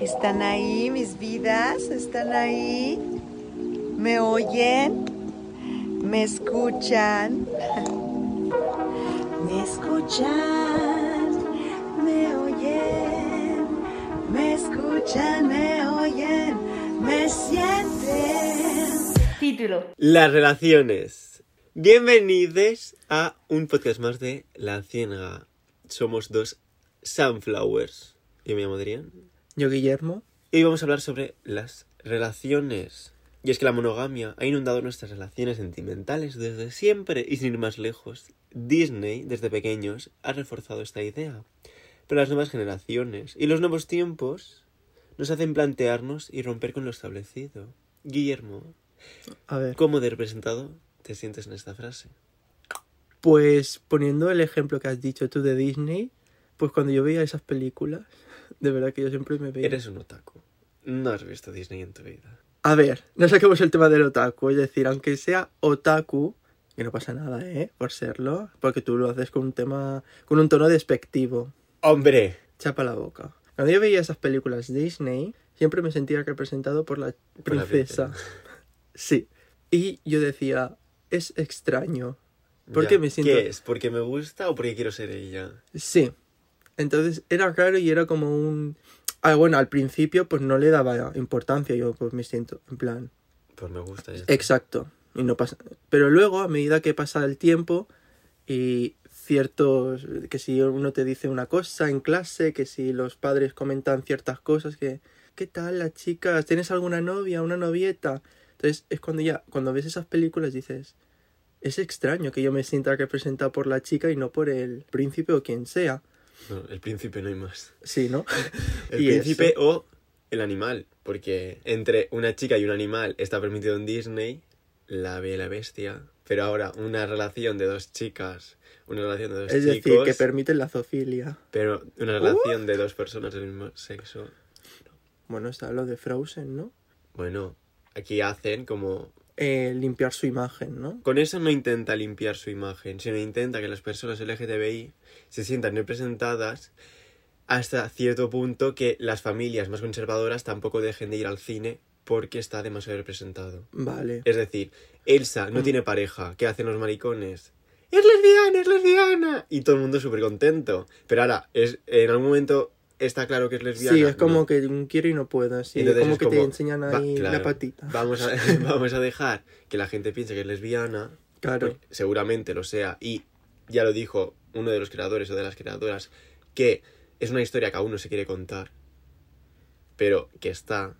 ¿Están ahí mis vidas? ¿Están ahí? ¿Me oyen? ¿Me escuchan? ¿Me escuchan? ¿Me oyen? ¿Me escuchan? ¿Me oyen? ¿Me sienten? Título. Las relaciones. Bienvenidos a un podcast más de La Ciénaga. Somos dos Sunflowers. Yo me llamo Adrián. Yo, Guillermo. Y hoy vamos a hablar sobre las relaciones. Y es que la monogamia ha inundado nuestras relaciones sentimentales desde siempre y sin ir más lejos. Disney, desde pequeños, ha reforzado esta idea. Pero las nuevas generaciones y los nuevos tiempos nos hacen plantearnos y romper con lo establecido. Guillermo, A ver. ¿cómo de representado te sientes en esta frase? Pues poniendo el ejemplo que has dicho tú de Disney, pues cuando yo veía esas películas, de verdad que yo siempre me veía. Eres un otaku. No has visto Disney en tu vida. A ver, no saquemos el tema del otaku, es decir, aunque sea otaku, que no pasa nada, ¿eh? Por serlo, porque tú lo haces con un tema, con un tono despectivo. ¡Hombre! Chapa la boca. Cuando yo veía esas películas Disney, siempre me sentía representado por la Por la princesa. princesa. sí. Y yo decía, es extraño. ¿Por Ya, qué me siento...? ¿Qué es? ¿Porque me gusta o porque quiero ser ella? Sí. Entonces era raro y era como un... Ah, bueno, al principio pues no le daba importancia, yo pues me siento en plan... Pues me gusta. Exacto. Y no pasa... Pero luego, a medida que pasa el tiempo y ciertos... que si uno te dice una cosa en clase, que si los padres comentan ciertas cosas, que... ¿Qué tal las chicas? ¿Tienes alguna novia, una novieta? Entonces es cuando ya, cuando ves esas películas dices... Es extraño que yo me sienta representado por la chica y no por el príncipe o quien sea. No, el príncipe no hay más. Sí, ¿no? El Y príncipe eso. o el animal. Porque entre una chica y un animal está permitido en Disney, la bella y la bestia. Pero ahora una relación de dos chicas, una relación de dos Es chicos, decir, que permiten la zoofilia. pero una relación de dos personas del mismo sexo. Bueno, está lo de Frozen, ¿no? Bueno, aquí hacen como Eh, limpiar su imagen, ¿no? Con eso no intenta limpiar su imagen, sino intenta que las personas LGTBI se sientan representadas hasta cierto punto que las familias más conservadoras tampoco dejen de ir al cine porque está demasiado representado. Vale. Es decir, Elsa no Mm. tiene pareja, ¿qué hacen los maricones? ¡Es lesbiana, es lesbiana! Y todo el mundo súper contento. Pero ahora, es, en algún momento está claro que es lesbiana. Sí, es como No. que quiero y no puedo. Entonces como es que te enseñan va- ahí la patita. Vamos a, vamos a dejar que la gente piense que es lesbiana Claro. seguramente lo sea. Y ya lo dijo uno de los creadores o de las creadoras, que es una historia que aún no se quiere contar, pero que está.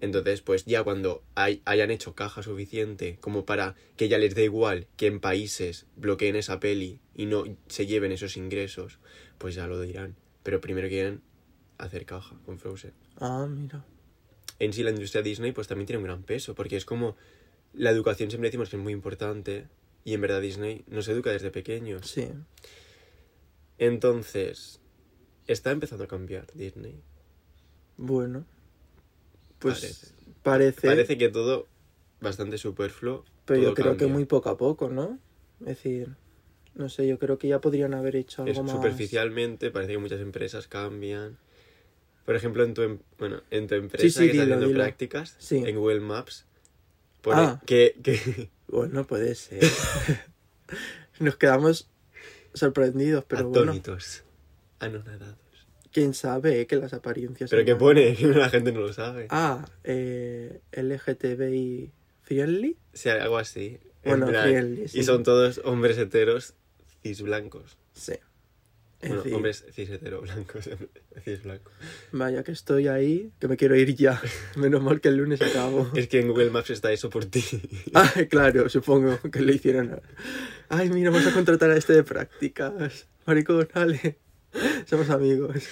Entonces, pues ya cuando hay- hayan hecho caja suficiente como para que ya les dé igual que en países bloqueen esa peli y no se lleven esos ingresos, pues ya lo dirán. Pero primero quieren hacer caja con Frozen Ah, mira. en sí la industria Disney pues también tiene un gran peso, porque es como la educación siempre decimos que es muy importante y en verdad Disney nos educa desde pequeños. Sí. Entonces, está empezando a cambiar Disney. Bueno. Pues Parece. parece. Parece que todo bastante superfluo. pero yo creo que muy poco a poco, ¿no? Es decir, no sé, yo creo que ya podrían haber hecho Es algo más. superficialmente, parece que muchas empresas cambian. Por ejemplo, en tu, em- bueno, en tu empresa Sí, sí, que dilo, haciendo dilo. prácticas, Sí. en Google Maps, pone Ah. que, que Bueno, puede ser. Nos quedamos sorprendidos, pero bueno, atónitos, anonadados. quién sabe eh, que las apariencias. Pero que más- pone, la gente no lo sabe. Ah, eh, LGTBI friendly. Sí, algo así. En Bueno, plan, friendly, sí. Y son todos hombres heteros cis blancos. Sí. En Bueno, fin, hombres cis hetero blancos, cis blanco. vaya que estoy ahí, que me quiero ir ya. Menos mal que el lunes acabo. Es que en Google Maps está eso por ti. Ah, claro, supongo que le hicieron. Ay, mira, vamos a contratar a este de prácticas. Maricón, dale. Somos amigos.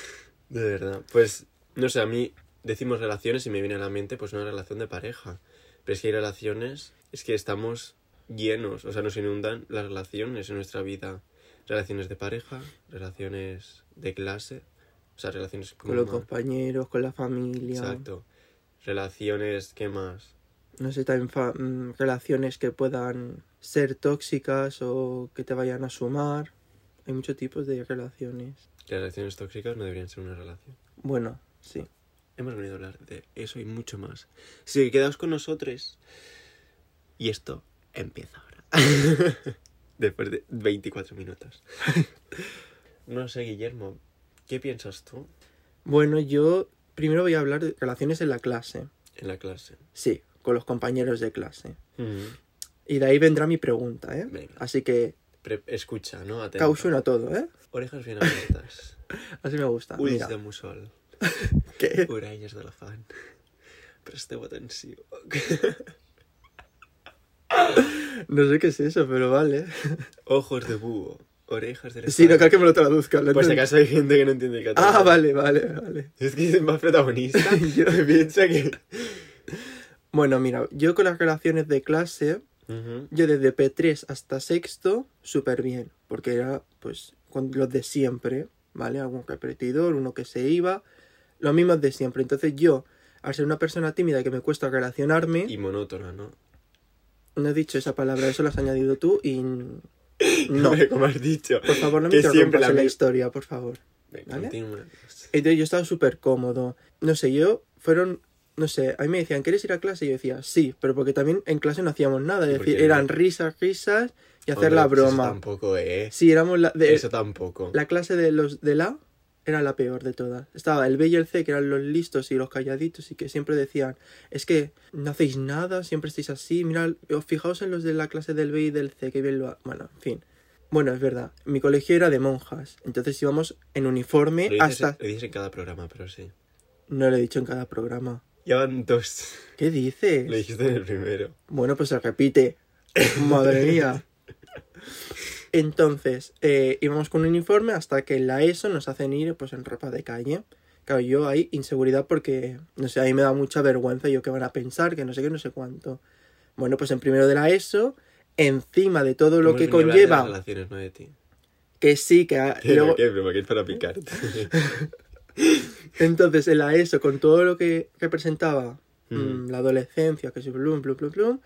De verdad. Pues, no sé, a mí decimos relaciones y me viene a la mente pues una relación de pareja. Pero es que hay relaciones, es que estamos llenos, o sea, nos inundan las relaciones en nuestra vida. Relaciones de pareja, relaciones de clase, o sea, relaciones Con los ma- compañeros, con la familia. Exacto. Relaciones, ¿qué más? No sé, también fa- mm, relaciones que puedan ser tóxicas o que te vayan a sumar. Hay muchos tipos de relaciones. Las relaciones tóxicas no deberían ser una relación. Bueno, sí. hemos venido a hablar de eso y mucho más. Así que quedaos con nosotros. Y esto empieza ahora. Después de 24 minutos. no sé, Guillermo, ¿qué piensas tú Bueno, yo primero voy a hablar de relaciones en la clase. en la clase? Sí, con los compañeros de clase. Y de ahí vendrá mi pregunta, ¿eh? Venga. Así que Pre- escucha, ¿no? Atenta. causuna todo, ¿eh? Orejas bien abiertas. Así me gusta. Ulls Mira, de mussol. ¿qué? Orelles de elefant. Presteu atenció. No sé qué es eso, pero vale. Ojos de búho. Orejas de. Sí, no creo que me lo traduzca. Por si acaso hay gente que no entiende catalán. Ah, vale, vale, vale. Es que es más protagonista. Yo- piensa que... Bueno, mira, yo con las relaciones de clase, yo desde P3 hasta sexto, súper bien. Porque era, pues, con los de siempre, ¿vale? Algún repetidor, uno que se iba, los mismos de siempre. Entonces yo, al ser una persona tímida que me cuesta relacionarme, Y monótona, ¿no? No he dicho esa palabra, eso lo has añadido tú y... No, Como has dicho. por favor, no me interrumpas la en la mi- historia, por favor. Venga, ¿Vale? Entonces yo estaba súper cómodo. No sé, yo fueron, no sé, a mí me decían, ¿quieres ir a clase? Y yo decía, sí, pero porque también en clase no hacíamos nada. Es ¿Y por qué decir, no? eran risas, risas y hacer Hombre, la pues Eso broma. tampoco, ¿eh? Sí, éramos la, de, Eso tampoco. la clase de los de la era la peor de todas. Estaba el B y el C, que eran los listos y los calladitos, y que siempre decían, es que no hacéis nada, siempre estáis así, mirad, os fijaos en los de la clase del B y del C, que bien lo... ha-". Bueno, en fin. Bueno, es verdad, mi colegio era de monjas, entonces íbamos en uniforme Lo dices, hasta... lo dices en cada programa, pero sí. No lo he dicho en cada programa. Ya van dos. ¿Qué dices? Lo dijiste en el primero. Bueno, pues se repite. Madre mía. Entonces, eh, íbamos con un uniforme hasta que en la ESO nos hacen ir pues en ropa de calle. Claro, yo hay inseguridad porque, no sé, ahí me da mucha vergüenza yo que van a pensar, que no sé qué, no sé cuánto. Bueno, pues en primero de la ESO, encima de todo lo que a conlleva, relaciones, no de ti. que sí, que ha- ¿Qué, luego, para picarte. entonces en la ESO, con todo lo que representaba Mm. mm, la adolescencia, que si plum, plum, plum, plum,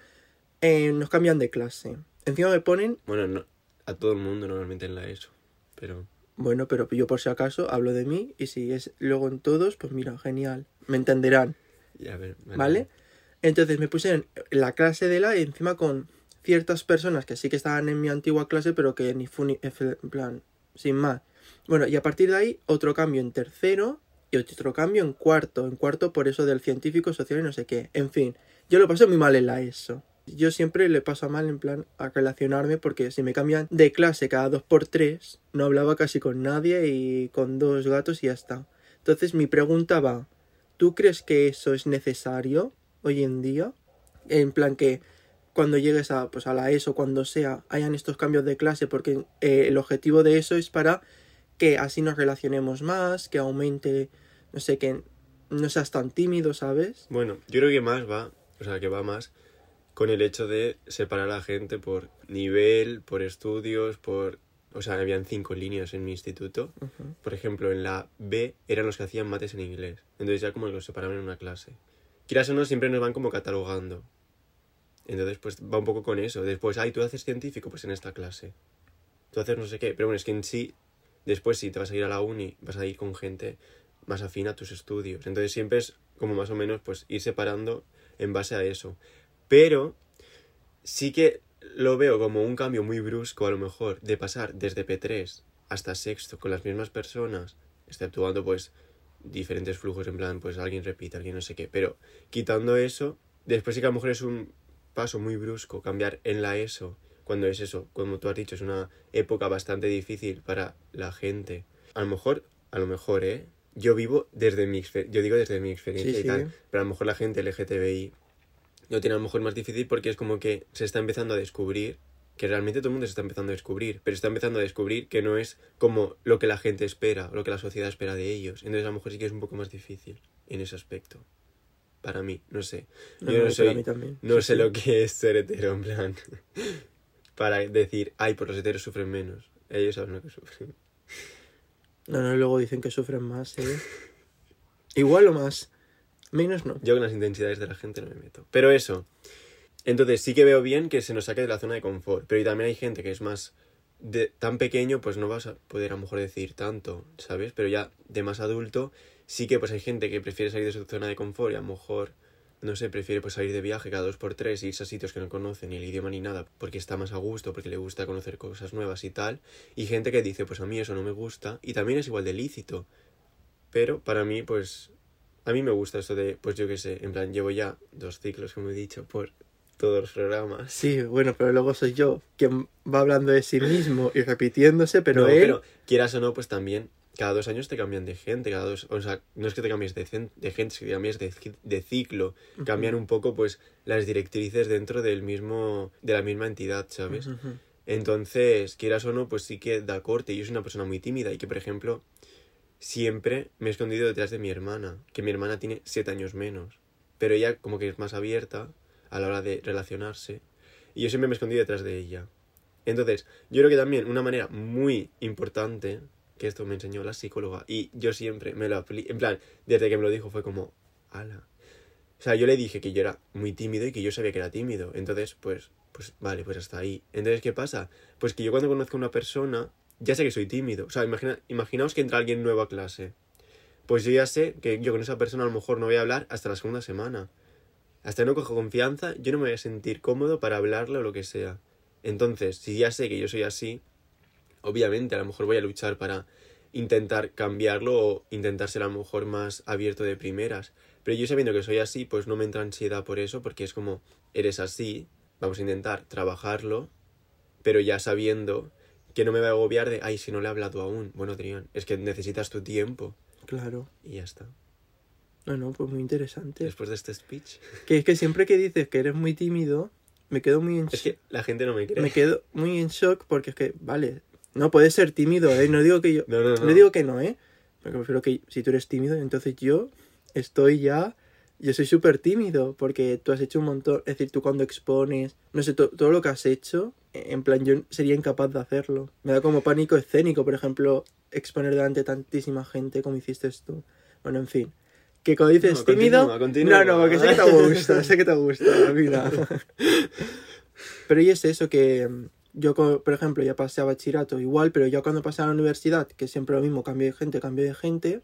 eh, nos cambian de clase. Encima me ponen bueno, no, a todo el mundo normalmente en la ESO. Pero Bueno, pero yo por si acaso hablo de mí y si es luego en todos, pues mira, genial, me entenderán, ya a ver. ¿vale? Entonces me puse en la clase de la y encima con ciertas personas que sí que estaban en mi antigua clase, pero que ni fu ni efe, en plan, sin más. Bueno, y a partir de ahí otro cambio en tercero y otro cambio en cuarto, en cuarto por eso del científico, social y no sé qué. En fin, yo lo pasé muy mal en la ESO. Yo siempre le paso mal en plan a relacionarme porque si me cambian de clase cada dos por tres, no hablaba casi con nadie y con dos gatos y ya está. Entonces mi pregunta va, ¿tú crees que eso es necesario hoy en día? En plan que cuando llegues a, pues a la ESO, cuando sea, hayan estos cambios de clase, porque eh, el objetivo de eso es para que así nos relacionemos más, que aumente, no sé, que no seas tan tímido, ¿sabes? Bueno, yo creo que más va, o sea, que va más con el hecho de separar a la gente por nivel, por estudios, por... O sea, habían cinco líneas en mi instituto. Por ejemplo, en la B eran los que hacían mates en inglés. Entonces ya como los separaban en una clase. Quieras o no, siempre nos van como catalogando. Entonces, pues va un poco con eso. Después, ay, tú haces científico, pues en esta clase. Tú haces no sé qué. Pero bueno, es que en sí, después si te vas a ir a la uni, vas a ir con gente más afín a tus estudios. Entonces siempre es como más o menos pues ir separando en base a eso. Pero sí que lo veo como un cambio muy brusco a lo mejor de pasar desde P3 hasta sexto con las mismas personas, exceptuando pues diferentes flujos en plan pues alguien repite, alguien no sé qué, pero quitando eso, después sí que a lo mejor es un paso muy brusco cambiar en la ESO, cuando es eso, como tú has dicho, es una época bastante difícil para la gente. A lo mejor, a lo mejor, ¿eh? Yo vivo desde mi, yo digo desde mi experiencia Sí, y sí. tal, pero a lo mejor la gente LGTBI lo tiene a lo mejor más difícil porque es como que se está empezando a descubrir que realmente todo el mundo se está empezando a descubrir, pero está empezando a descubrir que no es como lo que la gente espera, lo que la sociedad espera de ellos. Entonces a lo mejor sí que es un poco más difícil en ese aspecto. Para mí, no sé. No, Yo no, no soy, sé lo que es ser hetero, en plan. Para decir, ay, pues los heteros sufren menos. Ellos saben lo que sufren. No, no, luego dicen que sufren más, ¿eh? Igual o más. Menos no. Yo con las intensidades de la gente no me meto. Pero eso. Entonces sí que veo bien que se nos saque de la zona de confort. Pero también hay gente que es más de, tan pequeño, pues no vas a poder a lo mejor decir tanto, ¿sabes? Pero ya de más adulto, sí que pues hay gente que prefiere salir de su zona de confort y a lo mejor, no sé, prefiere pues salir de viaje cada dos por tres, e irse a sitios que no conoce ni el idioma ni nada, porque está más a gusto, porque le gusta conocer cosas nuevas y tal. Y gente que dice, pues a mí eso no me gusta, y también es igual de lícito. Pero para mí, pues, a mí me gusta eso de, pues yo qué sé, en plan, llevo ya dos ciclos, como he dicho, por todos los programas. Sí, bueno, pero luego soy yo quien va hablando de sí mismo y repitiéndose, pero no, él... pero quieras o no, pues también cada dos años te cambian de gente, cada dos, o sea, no es que te cambies de, de gente, es que te cambies de, de ciclo, cambian un poco pues las directrices dentro del mismo, de la misma entidad, ¿sabes? Entonces, quieras o no, pues sí que da corte. Yo soy una persona muy tímida y que, por ejemplo, siempre me he escondido detrás de mi hermana, que mi hermana tiene siete años menos, pero ella como que es más abierta a la hora de relacionarse y yo siempre me he escondido detrás de ella. Entonces, yo creo que también una manera muy importante, que esto me enseñó la psicóloga y yo siempre me lo apliqué, en plan, desde que me lo dijo fue como, ala. O sea, yo le dije que yo era muy tímido y que yo sabía que era tímido. Entonces, pues, pues vale, pues hasta ahí. Entonces, ¿qué pasa? Pues que yo cuando conozco a una persona, ya sé que soy tímido. O sea, imagina, imaginaos que entra alguien nuevo a clase. Pues yo ya sé que yo con esa persona a lo mejor no voy a hablar hasta la segunda semana. Hasta que no cojo confianza, yo no me voy a sentir cómodo para hablarle o lo que sea. Entonces, si ya sé que yo soy así, obviamente a lo mejor voy a luchar para intentar cambiarlo o intentar ser a lo mejor más abierto de primeras. Pero yo sabiendo que soy así, pues no me entra ansiedad por eso, porque es como, eres así, vamos a intentar trabajarlo, pero ya sabiendo que no me va a agobiar de, ay, si no le he hablado aún. Bueno, Adrián, es que necesitas tu tiempo Claro. y ya está. No, no, pues muy interesante. Después de este speech. Que es que siempre que dices que eres muy tímido, me quedo muy en Es que la gente no me cree. me quedo muy en shock porque es que, vale, no puedes ser tímido, ¿eh? No digo que yo... No, no, no. No digo que no, ¿eh? Porque prefiero que si tú eres tímido, entonces yo estoy ya... Yo soy súper tímido porque tú has hecho un montón... Es decir, tú cuando expones, no sé, to- todo lo que has hecho, en plan, yo sería incapaz de hacerlo. Me da como pánico escénico, por ejemplo, exponer delante de tantísima gente como hiciste tú. Bueno, en fin. Que cuando dices No, tímido... continúa, continúa. No, no, porque sé que te gusta, sé que te gusta, mira. Pero y es eso que mm, yo, por ejemplo, ya pasé a bachillerato igual, pero ya cuando pasé a la universidad, que siempre lo mismo, cambio de gente, cambio de gente,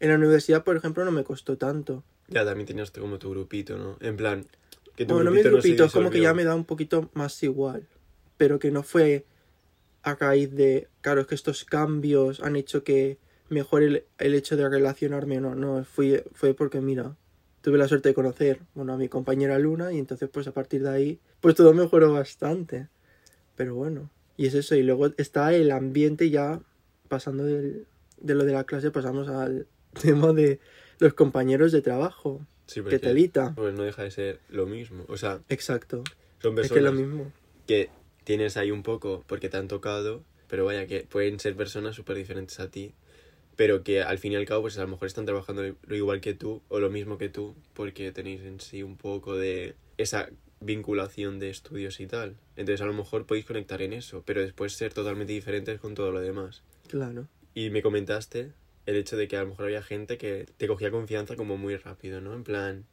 en la universidad, por ejemplo, no me costó tanto. Ya también tenías como tu grupito, ¿no? En plan, que tu Bueno, mi grupito no se grupito es como que ya me da un poquito más igual, pero que no fue a raíz de, claro, es que estos cambios han hecho que mejore el, el hecho de relacionarme, no, no, fui, fue porque, mira, tuve la suerte de conocer, bueno, a mi compañera Luna y entonces pues a partir de ahí, pues todo mejoró bastante. Pero bueno, y es eso, y luego está el ambiente ya pasando del- de lo de la clase, pasamos al tema de los compañeros de trabajo. Sí, Que telita. pues no deja de ser lo mismo. O sea, Exacto. son Es que lo personas mismo. que tienes ahí un poco porque te han tocado, pero vaya que pueden ser personas súper diferentes a ti, pero que al fin y al cabo pues a lo mejor están trabajando lo igual que tú o lo mismo que tú porque tenéis en sí un poco de esa vinculación de estudios y tal. Entonces a lo mejor podéis conectar en eso, pero después ser totalmente diferentes con todo lo demás. Claro. Y me comentaste el hecho de que a lo mejor había gente que te cogía confianza como muy rápido, ¿no? En plan,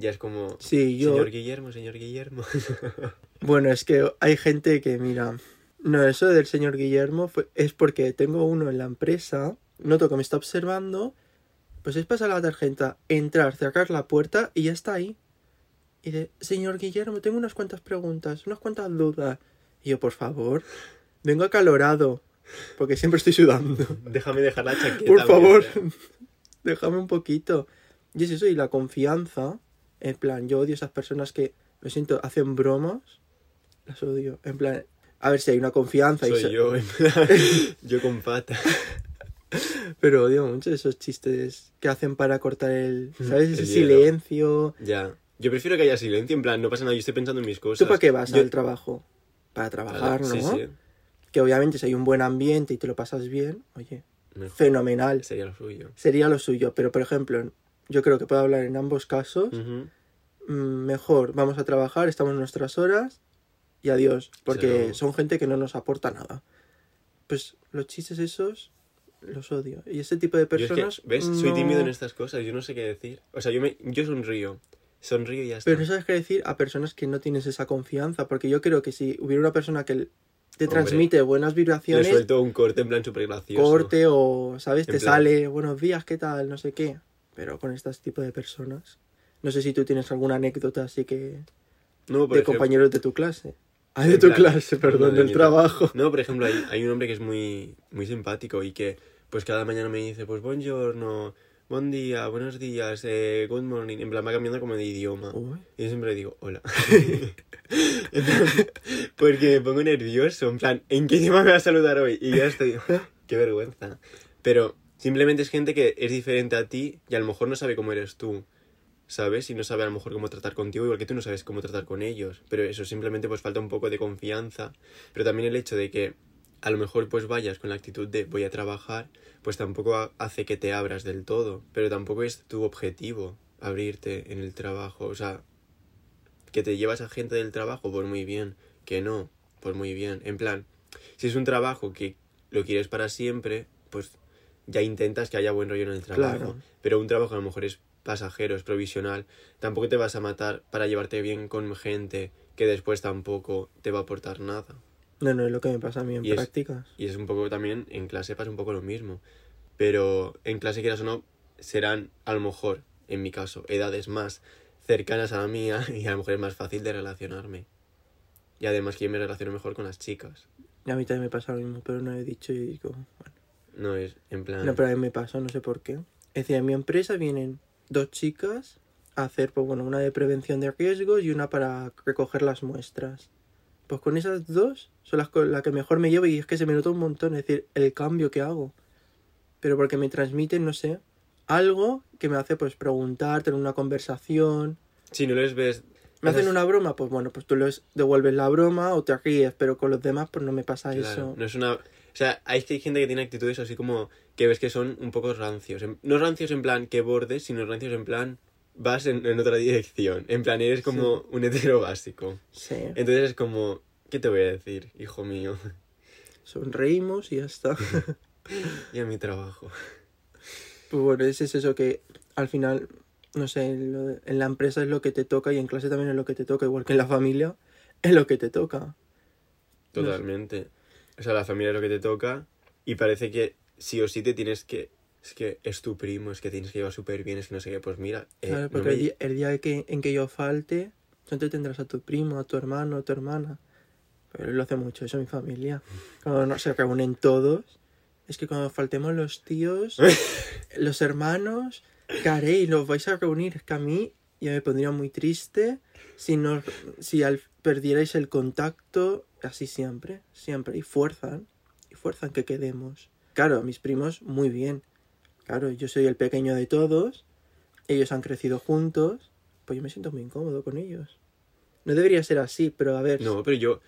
ya es como... Sí, yo... Señor Guillermo, señor Guillermo. Bueno, es que hay gente que, mira, no, eso del señor Guillermo fue- es porque tengo uno en la empresa, noto que me está observando, pues es pasar la tarjeta, entrar, cerrar la puerta y ya está ahí. Y de, señor Guillermo, tengo unas cuantas preguntas, unas cuantas dudas. Y yo, por favor, vengo acalorado, porque siempre estoy sudando. Déjame dejar la chaqueta. Por favor, déjame un poquito. Y es eso, y la confianza. En plan, yo odio esas personas que, lo siento, hacen bromas. Las odio. En plan, a ver si hay una confianza. y Soy so- yo, en plan, yo con pata. Pero odio mucho esos chistes que hacen para cortar el, ¿sabes? Ese silencio. Ya. Yo prefiero que haya silencio, en plan, no pasa nada, yo estoy pensando en mis cosas. ¿Tú para qué vas Yo- al trabajo? Para trabajar, ¿no? Sí, sí. Que obviamente si hay un buen ambiente y te lo pasas bien, oye, Mejor. fenomenal. Sería lo suyo. Sería lo suyo. Pero, por ejemplo, yo creo que puedo hablar en ambos casos. Mm, mejor vamos a trabajar, estamos en nuestras horas y adiós, porque son gente que no nos aporta nada. Pues los chistes esos los odio. Y ese tipo de Yo es que, personas... ¿ves? Soy tímido en estas cosas, yo no sé qué decir. O sea, yo, me, yo sonrío. Sonrío y ya está. Pero no sabes qué decir a personas que no tienes esa confianza, porque yo creo que si hubiera una persona que te Hombre, transmite buenas Le vibraciones, suelto un corte en plan súper gracioso. corte o, ¿sabes? En Te plan- sale buenos días, ¿qué tal? No sé qué. Pero con este tipo de personas. No sé si tú tienes alguna anécdota así que... No, de ejemplo- compañeros de tu clase. Ah, de tu plan, clase, perdón, no, de del trabajo. No, por ejemplo, hay, hay un hombre que es muy, muy simpático y que pues cada mañana me dice, pues buongiorno, buen día, buenos días, eh, good morning. En plan, va cambiando como de idioma. Uy, Y yo siempre digo, hola. Porque me pongo nervioso, en plan, ¿en qué idioma me va a saludar hoy? Y ya estoy, qué vergüenza. Pero simplemente es gente que es diferente a ti y a lo mejor no sabe cómo eres tú, ¿sabes? Y no sabe a lo mejor cómo tratar contigo, igual que tú no sabes cómo tratar con ellos. Pero eso simplemente pues falta un poco de confianza. Pero también el hecho de que a lo mejor pues vayas con la actitud de voy a trabajar, pues tampoco ha- hace que te abras del todo. Pero tampoco es tu objetivo abrirte en el trabajo. O sea, que te llevas a gente del trabajo, pues muy bien. Que no, pues muy bien. En plan, si es un trabajo que lo quieres para siempre, pues ya intentas que haya buen rollo en el trabajo. Claro. Pero un trabajo a lo mejor es pasajero, es provisional. Tampoco te vas a matar para llevarte bien con gente que después tampoco te va a aportar nada. No, no es lo que me pasa a mí en Y es- prácticas. Y es un poco también, en clase pasa un poco lo mismo. Pero en clase, quieras o no, serán a lo mejor, en mi caso, edades más cercanas a la mía y a lo mejor es más fácil de relacionarme. Y además que yo me relaciono mejor con las chicas. Y a mí también me pasa lo mismo, pero no he dicho y digo... bueno. No es en plan... No, pero a mí me pasa, no sé por qué. Es decir, en mi empresa vienen dos chicas a hacer, pues bueno, una de prevención de riesgos y una para recoger las muestras. Pues con esas dos son las con las que mejor me llevo y es que se me nota un montón, es decir, el cambio que hago. Pero porque me transmiten, no sé, algo que me hace pues preguntar, tener una conversación. Si no les ves... ¿Me hacen una broma? Pues bueno, pues tú les devuelves la broma o te ríes, pero con los demás pues no me pasa Claro, eso. no es una... O sea, hay, que hay gente que tiene actitudes así como que ves que son un poco rancios. No rancios en plan que bordes, sino rancios en plan vas en, en otra dirección. En plan, eres como un hetero básico. Sí. Entonces es como, ¿qué te voy a decir, hijo mío? Sonreímos y ya está. y a mi trabajo. Pues bueno, es, es eso que al final, no sé, lo de- en la empresa es lo que te toca y en clase también es lo que te toca, igual que en la familia es lo que te toca. No sé. O sea, la familia es lo que te toca y parece que sí o sí te tienes que... Es que es tu primo, es que tienes que llevar súper bien, es que no sé qué. Pues mira, eh, Claro, no porque me- el, día, el día que, en que yo falte, entonces tendrás a tu primo, a tu hermano, a tu hermana. Pero lo hace mucho eso mi familia. Cuando no, se reúnen todos, es que cuando faltemos los tíos, los hermanos, ¿qué haréis? ¿Los vais a reunir? Es que a mí ya me pondría muy triste si, no, si al, perdierais el contacto, así siempre, siempre. Y fuerzan, y fuerzan que quedemos. Claro, mis primos, muy bien. Claro, yo soy el pequeño de todos, ellos han crecido juntos, pues yo me siento muy incómodo con ellos. No debería ser así, pero a ver. No, pero yo,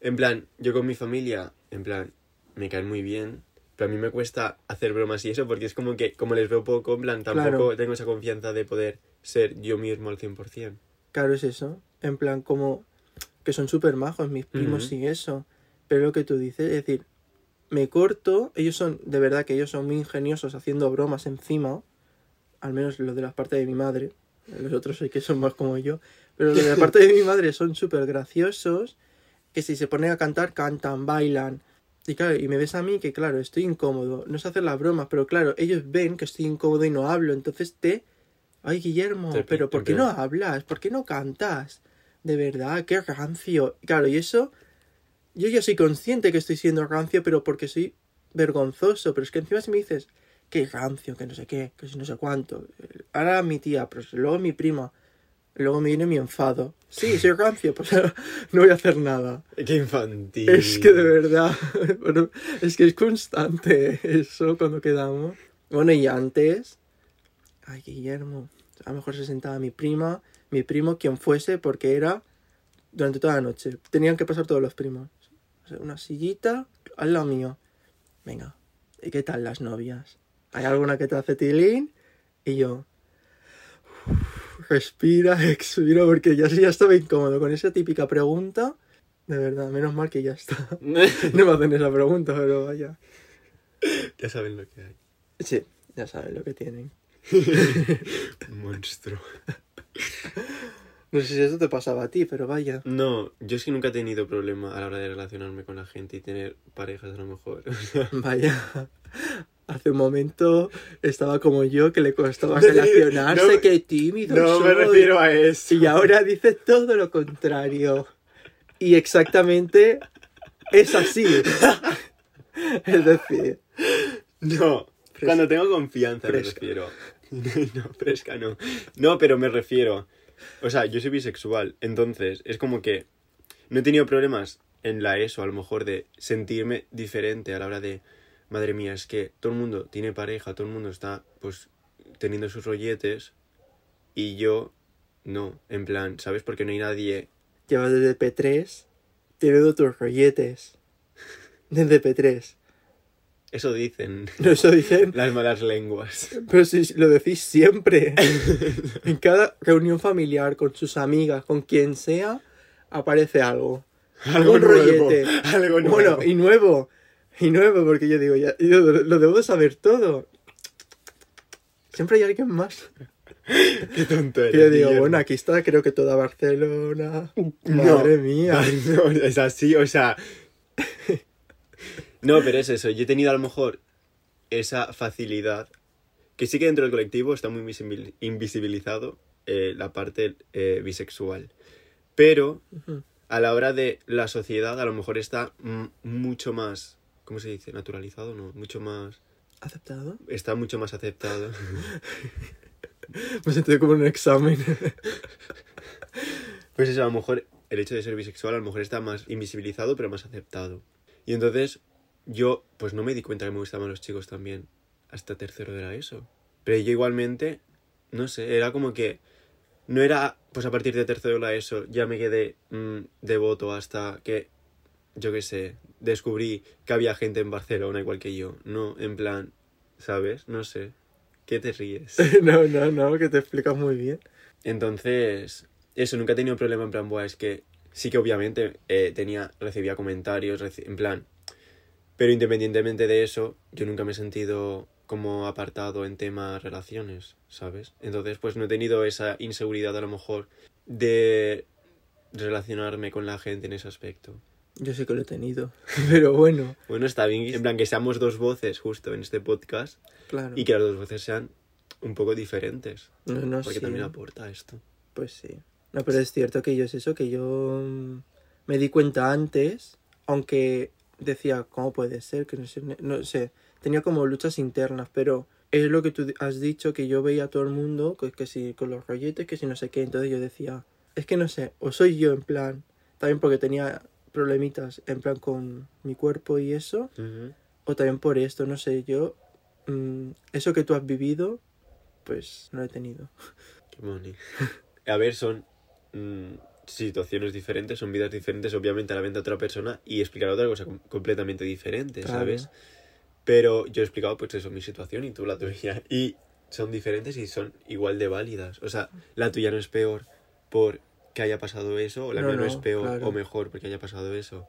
en plan, yo con mi familia, en plan, me caen muy bien, pero a mí me cuesta hacer bromas y eso porque es como que, como les veo poco, en plan, tampoco Claro. tengo esa confianza de poder ser yo mismo al 100%. Claro, es eso. En plan, como que son súper majos, mis primos Ujú. y eso. Pero lo que tú dices, es decir, me corto, ellos son, de verdad que ellos son muy ingeniosos haciendo bromas encima, al menos los de la parte de mi madre, los otros sé que son más como yo, pero los de la parte de mi madre son súper graciosos, que si se ponen a cantar, cantan, bailan. Y claro, y me ves a mí que claro, estoy incómodo, no sé hacer las bromas, pero claro, ellos ven que estoy incómodo y no hablo, entonces te... Ay, Guillermo, pero ¿por qué no hablas? ¿Por qué no cantas? De verdad, qué rancio. Claro, y eso yo ya soy consciente que estoy siendo rancio, pero porque soy vergonzoso. Pero es que encima si me dices que rancio, que no sé qué, que si no sé cuánto. Ahora mi tía, pero luego mi prima. Luego me viene mi enfado. Sí, soy rancio, pues no voy a hacer nada. ¡Qué infantil! Es que de verdad, bueno, es que es constante eso cuando quedamos. Bueno, y antes, ay, Guillermo, a lo mejor se sentaba mi prima, mi primo, quien fuese, porque era durante toda la noche. Tenían que pasar todos los primos. O sea, una sillita al lado mío. Venga, ¿y qué tal las novias? ¿Hay alguna que te hace tilín? Y yo, uf, respira, expira, porque ya, ya estaba incómodo con esa típica pregunta. De verdad, menos mal que ya está. No me hacen esa pregunta, pero vaya. ya saben lo que hay. Sí, ya saben lo que tienen. Monstruo. No sé si eso te pasaba a ti, pero vaya. No, yo es que nunca he tenido problema a la hora de relacionarme con la gente y tener parejas a lo mejor. Vaya. Hace un momento estaba como yo, que le costaba relacionarse, no, que tímido no me soy. refiero a eso. Y ahora dice todo lo contrario. Y exactamente es así. Es decir, No, cuando tengo confianza me Fresca. refiero. No, fresca no. No, pero me refiero. O sea, yo soy bisexual, entonces es como que no he tenido problemas en la ESO, a lo mejor, de sentirme diferente a la hora de, madre mía, es que todo el mundo tiene pareja, todo el mundo está, pues, teniendo sus rolletes y yo no, en plan, ¿sabes? Porque no hay nadie. llevas desde P3 teniendo tus rolletes. Desde P3. Eso dicen No eso dicen, las malas lenguas. pero si lo decís siempre. En cada reunión familiar, con sus amigas, con quien sea, aparece algo. Algo Un nuevo. rollete. Algo nuevo. Bueno, y nuevo. Y nuevo, porque yo digo, ya, yo lo debo de saber todo. Siempre hay alguien más. Qué tonto eres, yo digo, bueno, aquí está, creo que toda Barcelona. No. Madre mía. No, es así, o sea. No, pero es eso. Yo he tenido a lo mejor esa facilidad. Que sí que dentro del colectivo está muy invisibil- invisibilizado eh, la parte eh, bisexual. Pero a la hora de la sociedad, a lo mejor está mucho más. ¿Cómo se dice? ¿Naturalizado? No, mucho más. ¿Aceptado? Está mucho más aceptado. Me sentí como en un examen. Pues eso, a lo mejor el hecho de ser bisexual a lo mejor está más invisibilizado, pero más aceptado. Y entonces yo pues no me di cuenta que me gustaban los chicos también hasta tercero de la ESO. Pero yo igualmente, no sé, era como que no era pues a partir de tercero de la ESO ya me quedé mm, devoto hasta que, yo qué sé, descubrí que había gente en Barcelona igual que yo. No, en plan, ¿sabes? No sé. ¿Qué te ríes? no, no, no, que te explicas muy bien. Entonces, eso, nunca he tenido problema en plan, buah, es que sí que obviamente eh, tenía, recibía comentarios, reci- en plan, pero independientemente de eso, yo nunca me he sentido como apartado en temas relaciones, ¿sabes? Entonces, pues no he tenido esa inseguridad a lo mejor de relacionarme con la gente en ese aspecto. Yo sí que lo he tenido. Pero bueno, Bueno, está bien, en plan, que seamos dos voces justo en este podcast claro. y que las dos voces sean un poco diferentes, No, no, porque sí. también aporta esto. Pues sí. No, pero es cierto que yo es eso, que yo mm, me di cuenta antes, aunque decía, ¿cómo puede ser? Que no sé, no sé, tenía como luchas internas, pero es lo que tú has dicho, que yo veía a todo el mundo, que, que si con los rolletes, que si no sé qué, entonces yo decía, es que no sé, o soy yo en plan, también porque tenía problemitas en plan con mi cuerpo y eso, Ujú. o también por esto, no sé, yo, mm, eso que tú has vivido, pues no lo he tenido. Qué money. A ver, son mm, situaciones diferentes, son vidas diferentes, obviamente a la venta de otra persona y explicar otra cosa com- completamente diferente, Claro. ¿sabes? Pero yo he explicado, pues eso, mi situación y tú la tuya. Y son diferentes y son igual de válidas. O sea, la tuya no es peor por que haya pasado eso, o la No, mía no, no, es peor claro. o mejor porque haya pasado eso.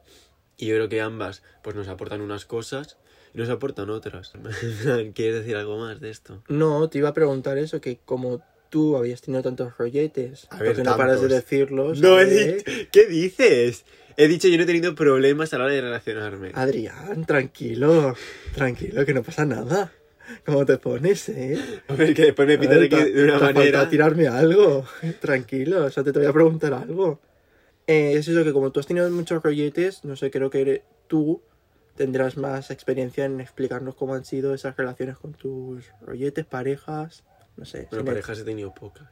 Y yo creo que ambas, pues nos aportan unas cosas y nos aportan otras. ¿Quieres decir algo más de esto? No, te iba a preguntar eso, que como tú habías tenido tantos rolletes, A ver, porque no paras de decirlos. No, he ¿eh? ¿qué dices? He dicho yo no he tenido problemas a la hora de relacionarme. Adrián, tranquilo, tranquilo, que no pasa nada. ¿Cómo te pones, eh? A ver, que después me pitas de una te falta manera. tirarme algo. Tranquilo, o sea, te, te voy a preguntar algo. Eh, es eso que como tú has tenido muchos rolletes, no sé, creo que eres- tú tendrás más experiencia en explicarnos cómo han sido esas relaciones con tus rolletes, parejas, no sé. Bueno, sin- parejas he tenido pocas.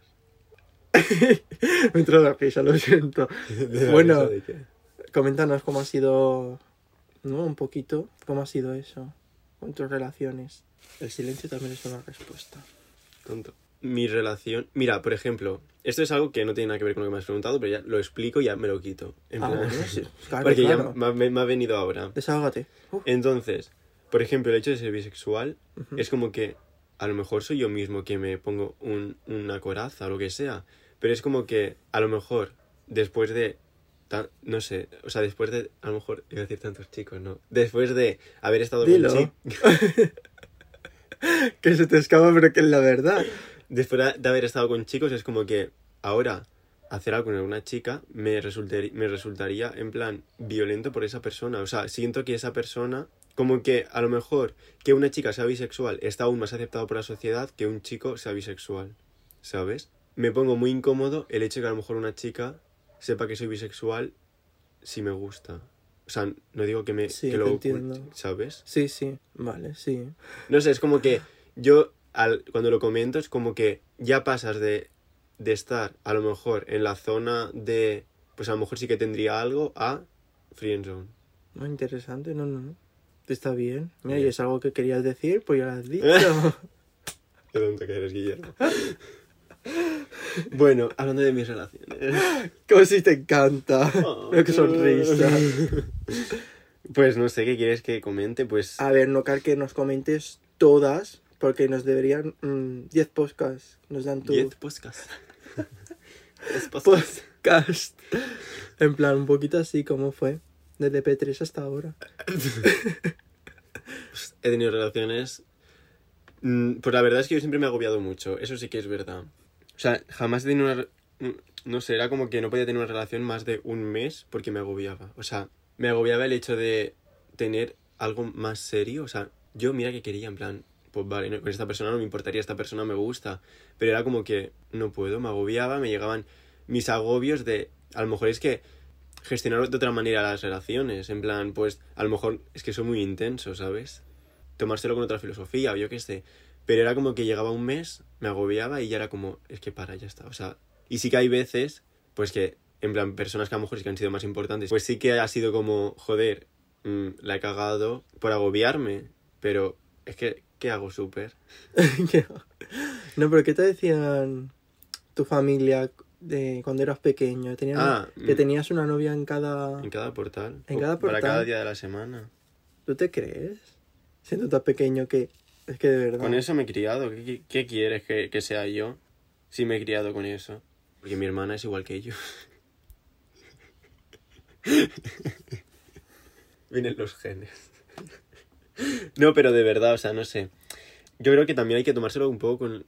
Me entró la risa, lo siento. Bueno. Coméntanos cómo ha sido, ¿no? Un poquito, cómo ha sido eso con tus relaciones. El silencio también es una respuesta. Tonto. Mi relación. Mira, por ejemplo, esto es algo que no tiene nada que ver con lo que me has preguntado, pero ya lo explico y ya me lo quito. En Ah, plan- bueno, sí, claro, Porque claro. ya me, ha- me ha venido ahora. Desahógate. Entonces, por ejemplo, el hecho de ser bisexual es como que a lo mejor soy yo mismo que me pongo un- una coraza o lo que sea. Pero es como que a lo mejor después de. tan- no sé, o sea, después de. A lo mejor iba a decir tantos chicos, ¿no? Después de haber estado Dilo. con chicos. que se te escapa, pero que es la verdad. Después de- de haber estado con chicos es como que ahora hacer algo con alguna chica, me, resultaría, me resultaría en plan violento por esa persona. O sea, siento que esa persona, como que a lo mejor que una chica sea bisexual está aún más aceptado por la sociedad que un chico sea bisexual. ¿Sabes? Me pongo muy incómodo el hecho de que a lo mejor una chica sepa que soy bisexual si me gusta. O sea, no digo que me Sí, que lo oculte. ¿sabes? Sí, sí, vale, sí. No sé, es como que yo al, cuando lo comento es como que ya pasas de, de estar a lo mejor en la zona de pues a lo mejor sí que tendría algo a free zone. Muy interesante, no, no, no. Está bien. Mira, y Bien. es algo que querías decir, pues ya lo has dicho. Qué tonto que eres, Guillermo. bueno, hablando de mis relaciones. Como si te encanta. Pero qué sonrisa. Pues no sé qué quieres que comente, pues A ver, no cal que nos comentes todas, porque nos deberían mm, 10 podcasts. Nos dan tu 10 podcasts. 10 podcasts. podcast. En plan, un poquito así como fue. Desde P3 hasta ahora. He tenido relaciones. mm, Pues la verdad es que yo siempre me he agobiado mucho. Eso sí que es verdad. O sea, jamás he tenido una. mm, No sé, era como que no podía tener una relación más de un mes porque me agobiaba. O sea, me agobiaba el hecho de tener algo más serio. O sea, yo mira que quería, en plan, pues vale, con esta persona no me importaría, esta persona me gusta. Pero era como que no puedo, me agobiaba, me llegaban mis agobios de. A lo mejor es que gestionar de otra manera las relaciones. En plan, pues a lo mejor es que soy muy intenso, ¿sabes? Tomárselo con otra filosofía o yo qué sé. Pero era como que llegaba un mes, me agobiaba y ya era como, es que para, ya está. O sea, y sí que hay veces, pues que, en plan, personas que a lo mejor sí que han sido más importantes, pues sí que ha sido como, joder, mm, la he cagado por agobiarme. Pero es que, ¿qué hago súper? no, pero ¿qué te decían tu familia de cuando eras pequeño? Tenían, Ah, que mm. tenías una novia en cada... En cada portal. En cada O Para portal. cada día de la semana. ¿Tú te crees? Siendo tan pequeño que... Es que de verdad... Con eso me he criado. ¿Qué, qué- qué quieres que, que sea yo? Si me he criado con eso. Porque mi hermana es igual que yo. Vienen los genes. No, pero de verdad, o sea, no sé. Yo creo que también hay que tomárselo un poco con,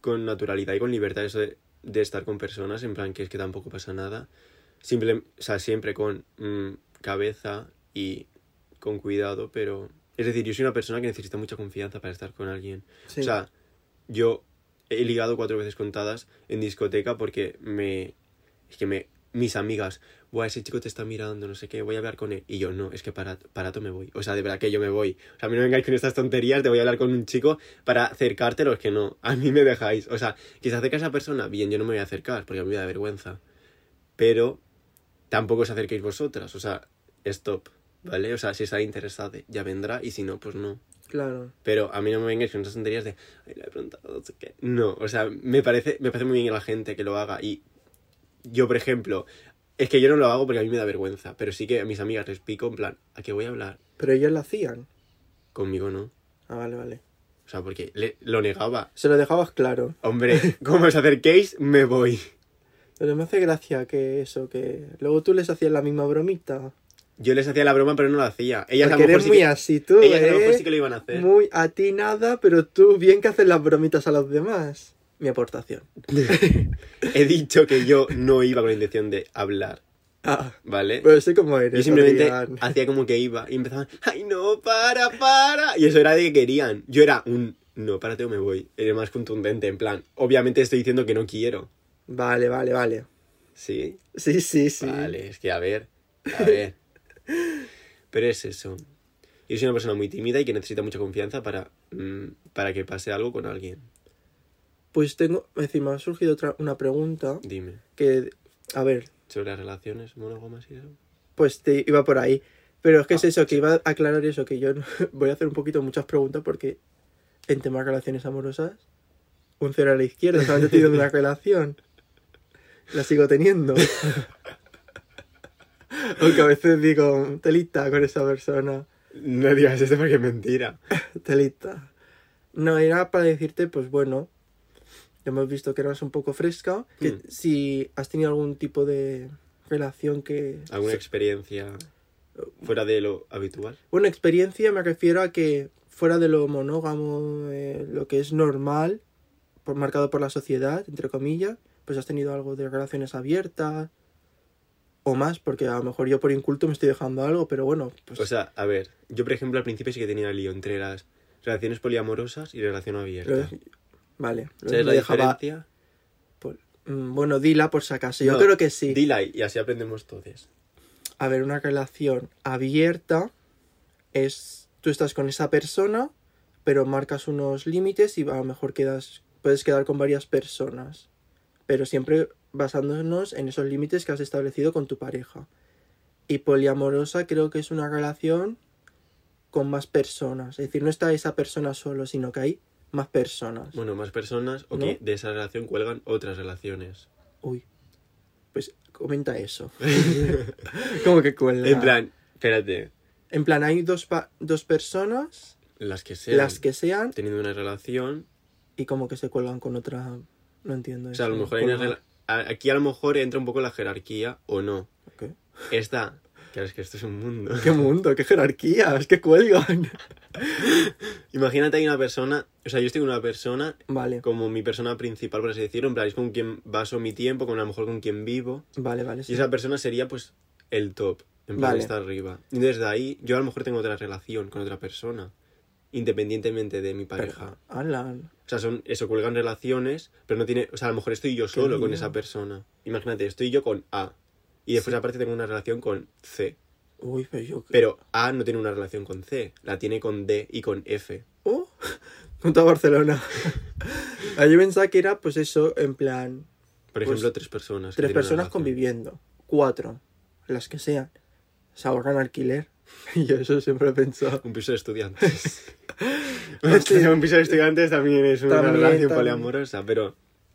con naturalidad y con libertad. Eso de, de estar con personas, en plan que es que tampoco pasa nada. Simple, o sea, siempre con mm, cabeza y con cuidado, pero... Es decir, yo soy una persona que necesita mucha confianza para estar con alguien. Sí. O sea, yo he ligado cuatro veces contadas en discoteca porque me... Es que me... Mis amigas, Buah, ese chico te está mirando, no sé qué, voy a hablar con él. Y yo, no, es que para, parato me voy. O sea, de verdad que yo me voy. O sea, a mí no me vengáis con estas tonterías, te voy a hablar con un chico para acercártelo, es que no. A mí me dejáis. O sea, que se acerca esa persona, bien, yo no me voy a acercar porque a mí me da vergüenza. Pero tampoco os acerquéis vosotras. O sea, stop, ¿vale? O sea, si está interesado, ya vendrá y si no, pues no. Claro. Pero a mí no me vengáis con esas tonterías de, ay, le he preguntado, no sé qué. No, o sea, me parece, me parece muy bien la gente que lo haga. Y yo, por ejemplo, es que yo no lo hago porque a mí me da vergüenza. Pero sí que a mis amigas les pico, en plan, ¿a qué voy a hablar? Pero ellos lo hacían. Conmigo no. Ah, vale, vale. O sea, porque le- lo negaba. Se lo dejabas claro. Hombre, como os acerquéis, me voy. Pero me hace gracia que eso, que luego tú les hacías la misma bromita. Yo les hacía la broma, pero no lo hacía. Ellas a Porque lo mejor eres sí muy que, así tú, ellas a lo mejor ¿eh? sí que lo iban a hacer. Muy a ti nada, pero tú bien que haces las bromitas a los demás. Mi aportación. He dicho que yo no iba con la intención de hablar, Ah, ¿vale? pero sé cómo eres. Yo simplemente Adrián. hacía como que iba y empezaban, ¡ay no, para, para! Y eso era de que querían. Yo era un, no, párate o me voy. Era más contundente, en plan, obviamente estoy diciendo que no quiero. Vale, vale, vale. ¿Sí? Sí, sí, sí. Vale, es que a ver, a ver. Pero es eso. Yo soy una persona muy tímida y que necesita mucha confianza para, mm, para que pase algo con alguien. Pues tengo, me ha surgido otra, una pregunta Dime, que, a ver, sobre las relaciones monógamas y eso. pues te iba por ahí. Pero es que es eso, que iba a aclarar eso, que yo voy a hacer un poquito muchas preguntas porque en temas de relaciones amorosas, un cero a la izquierda, solamente he tenido una relación. La sigo teniendo. Aunque a veces digo, telita con esa persona, No digas esto porque es mentira. telita. No, era para decirte, pues bueno, hemos visto que eras un poco fresca, que Mm. si has tenido algún tipo de relación que... ¿Alguna experiencia fuera de lo habitual? Bueno, experiencia me refiero a que fuera de lo monógamo, eh, lo que es normal, por, marcado por la sociedad, entre comillas, pues has tenido algo de relaciones abiertas o más, porque a lo mejor yo por inculto me estoy dejando algo, pero bueno, pues O sea, a ver, yo por ejemplo al principio sí que tenía lío entre las relaciones poliamorosas y relación abierta. Vale, lo- ¿Sabes lo la dejaba- diferencia? por- mm, bueno, dila por si acaso. Yo No, creo que sí. Dila y así aprendemos todos. A ver, una relación abierta es tú estás con esa persona, pero marcas unos límites y a lo mejor quedas puedes quedar con varias personas, pero siempre basándonos en esos límites que has establecido con tu pareja. Y poliamorosa creo que es una relación con más personas, es decir, no está esa persona solo, sino que hay más personas. Bueno, más personas o ¿No? que de esa relación cuelgan otras relaciones. Uy. Pues comenta eso. ¿Cómo que cuelga? En plan, espérate, En plan, hay dos, pa- dos personas, las que sean las que sean, teniendo una relación, y como que se cuelgan con otra. No entiendo o sea, a lo eso. mejor hay una aquí a lo mejor entra un poco la jerarquía o no. ¿Qué? Esta, claro, es que esto es un mundo. ¿Qué mundo? ¿Qué jerarquía? Es que cuelgan. Imagínate hay una persona, o sea, yo estoy con una persona Vale, como mi persona principal, por así decirlo, en plan, es con quien baso mi tiempo, con a lo mejor con quien vivo. vale, vale. sí. Y esa persona sería pues el top, en plan Vale. está arriba. Y desde ahí yo a lo mejor tengo otra relación con otra persona, independientemente de mi pareja. Ala, O sea, son eso, cuelgan relaciones, pero no tiene, o sea, a lo mejor estoy yo solo con esa persona. Imagínate, estoy yo con A y después Sí. aparte tengo una relación con C. Uy, pero yo. Pero A no tiene una relación con C, la tiene con D y con F. Oh, con toda Barcelona. Ah, yo pensaba que era, pues eso, en plan. Por Pues, ejemplo, tres personas. Tres personas conviviendo. Cuatro. Las que sean. Se ahorran alquiler. Y yo eso siempre he pensado. Un piso de estudiantes. Sí. un piso de estudiantes también es una También, relación también. poliamorosa, pero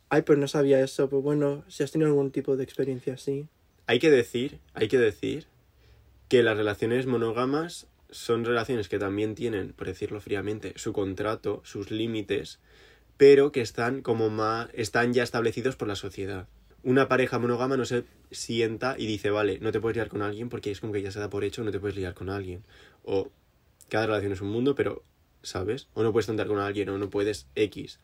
Ay, pues no sabía eso. Pues bueno, si has tenido algún tipo de experiencia así. Hay que decir, hay que decir que las relaciones monógamas son relaciones que también tienen, por decirlo fríamente, su contrato, sus límites, pero que están como más, están ya establecidos por la sociedad. Una pareja monógama no se sienta y dice, vale, no te puedes liar con alguien porque es como que ya se da por hecho, no te puedes liar con alguien. O cada relación es un mundo, pero, ¿sabes? O no puedes andar con alguien o no puedes X.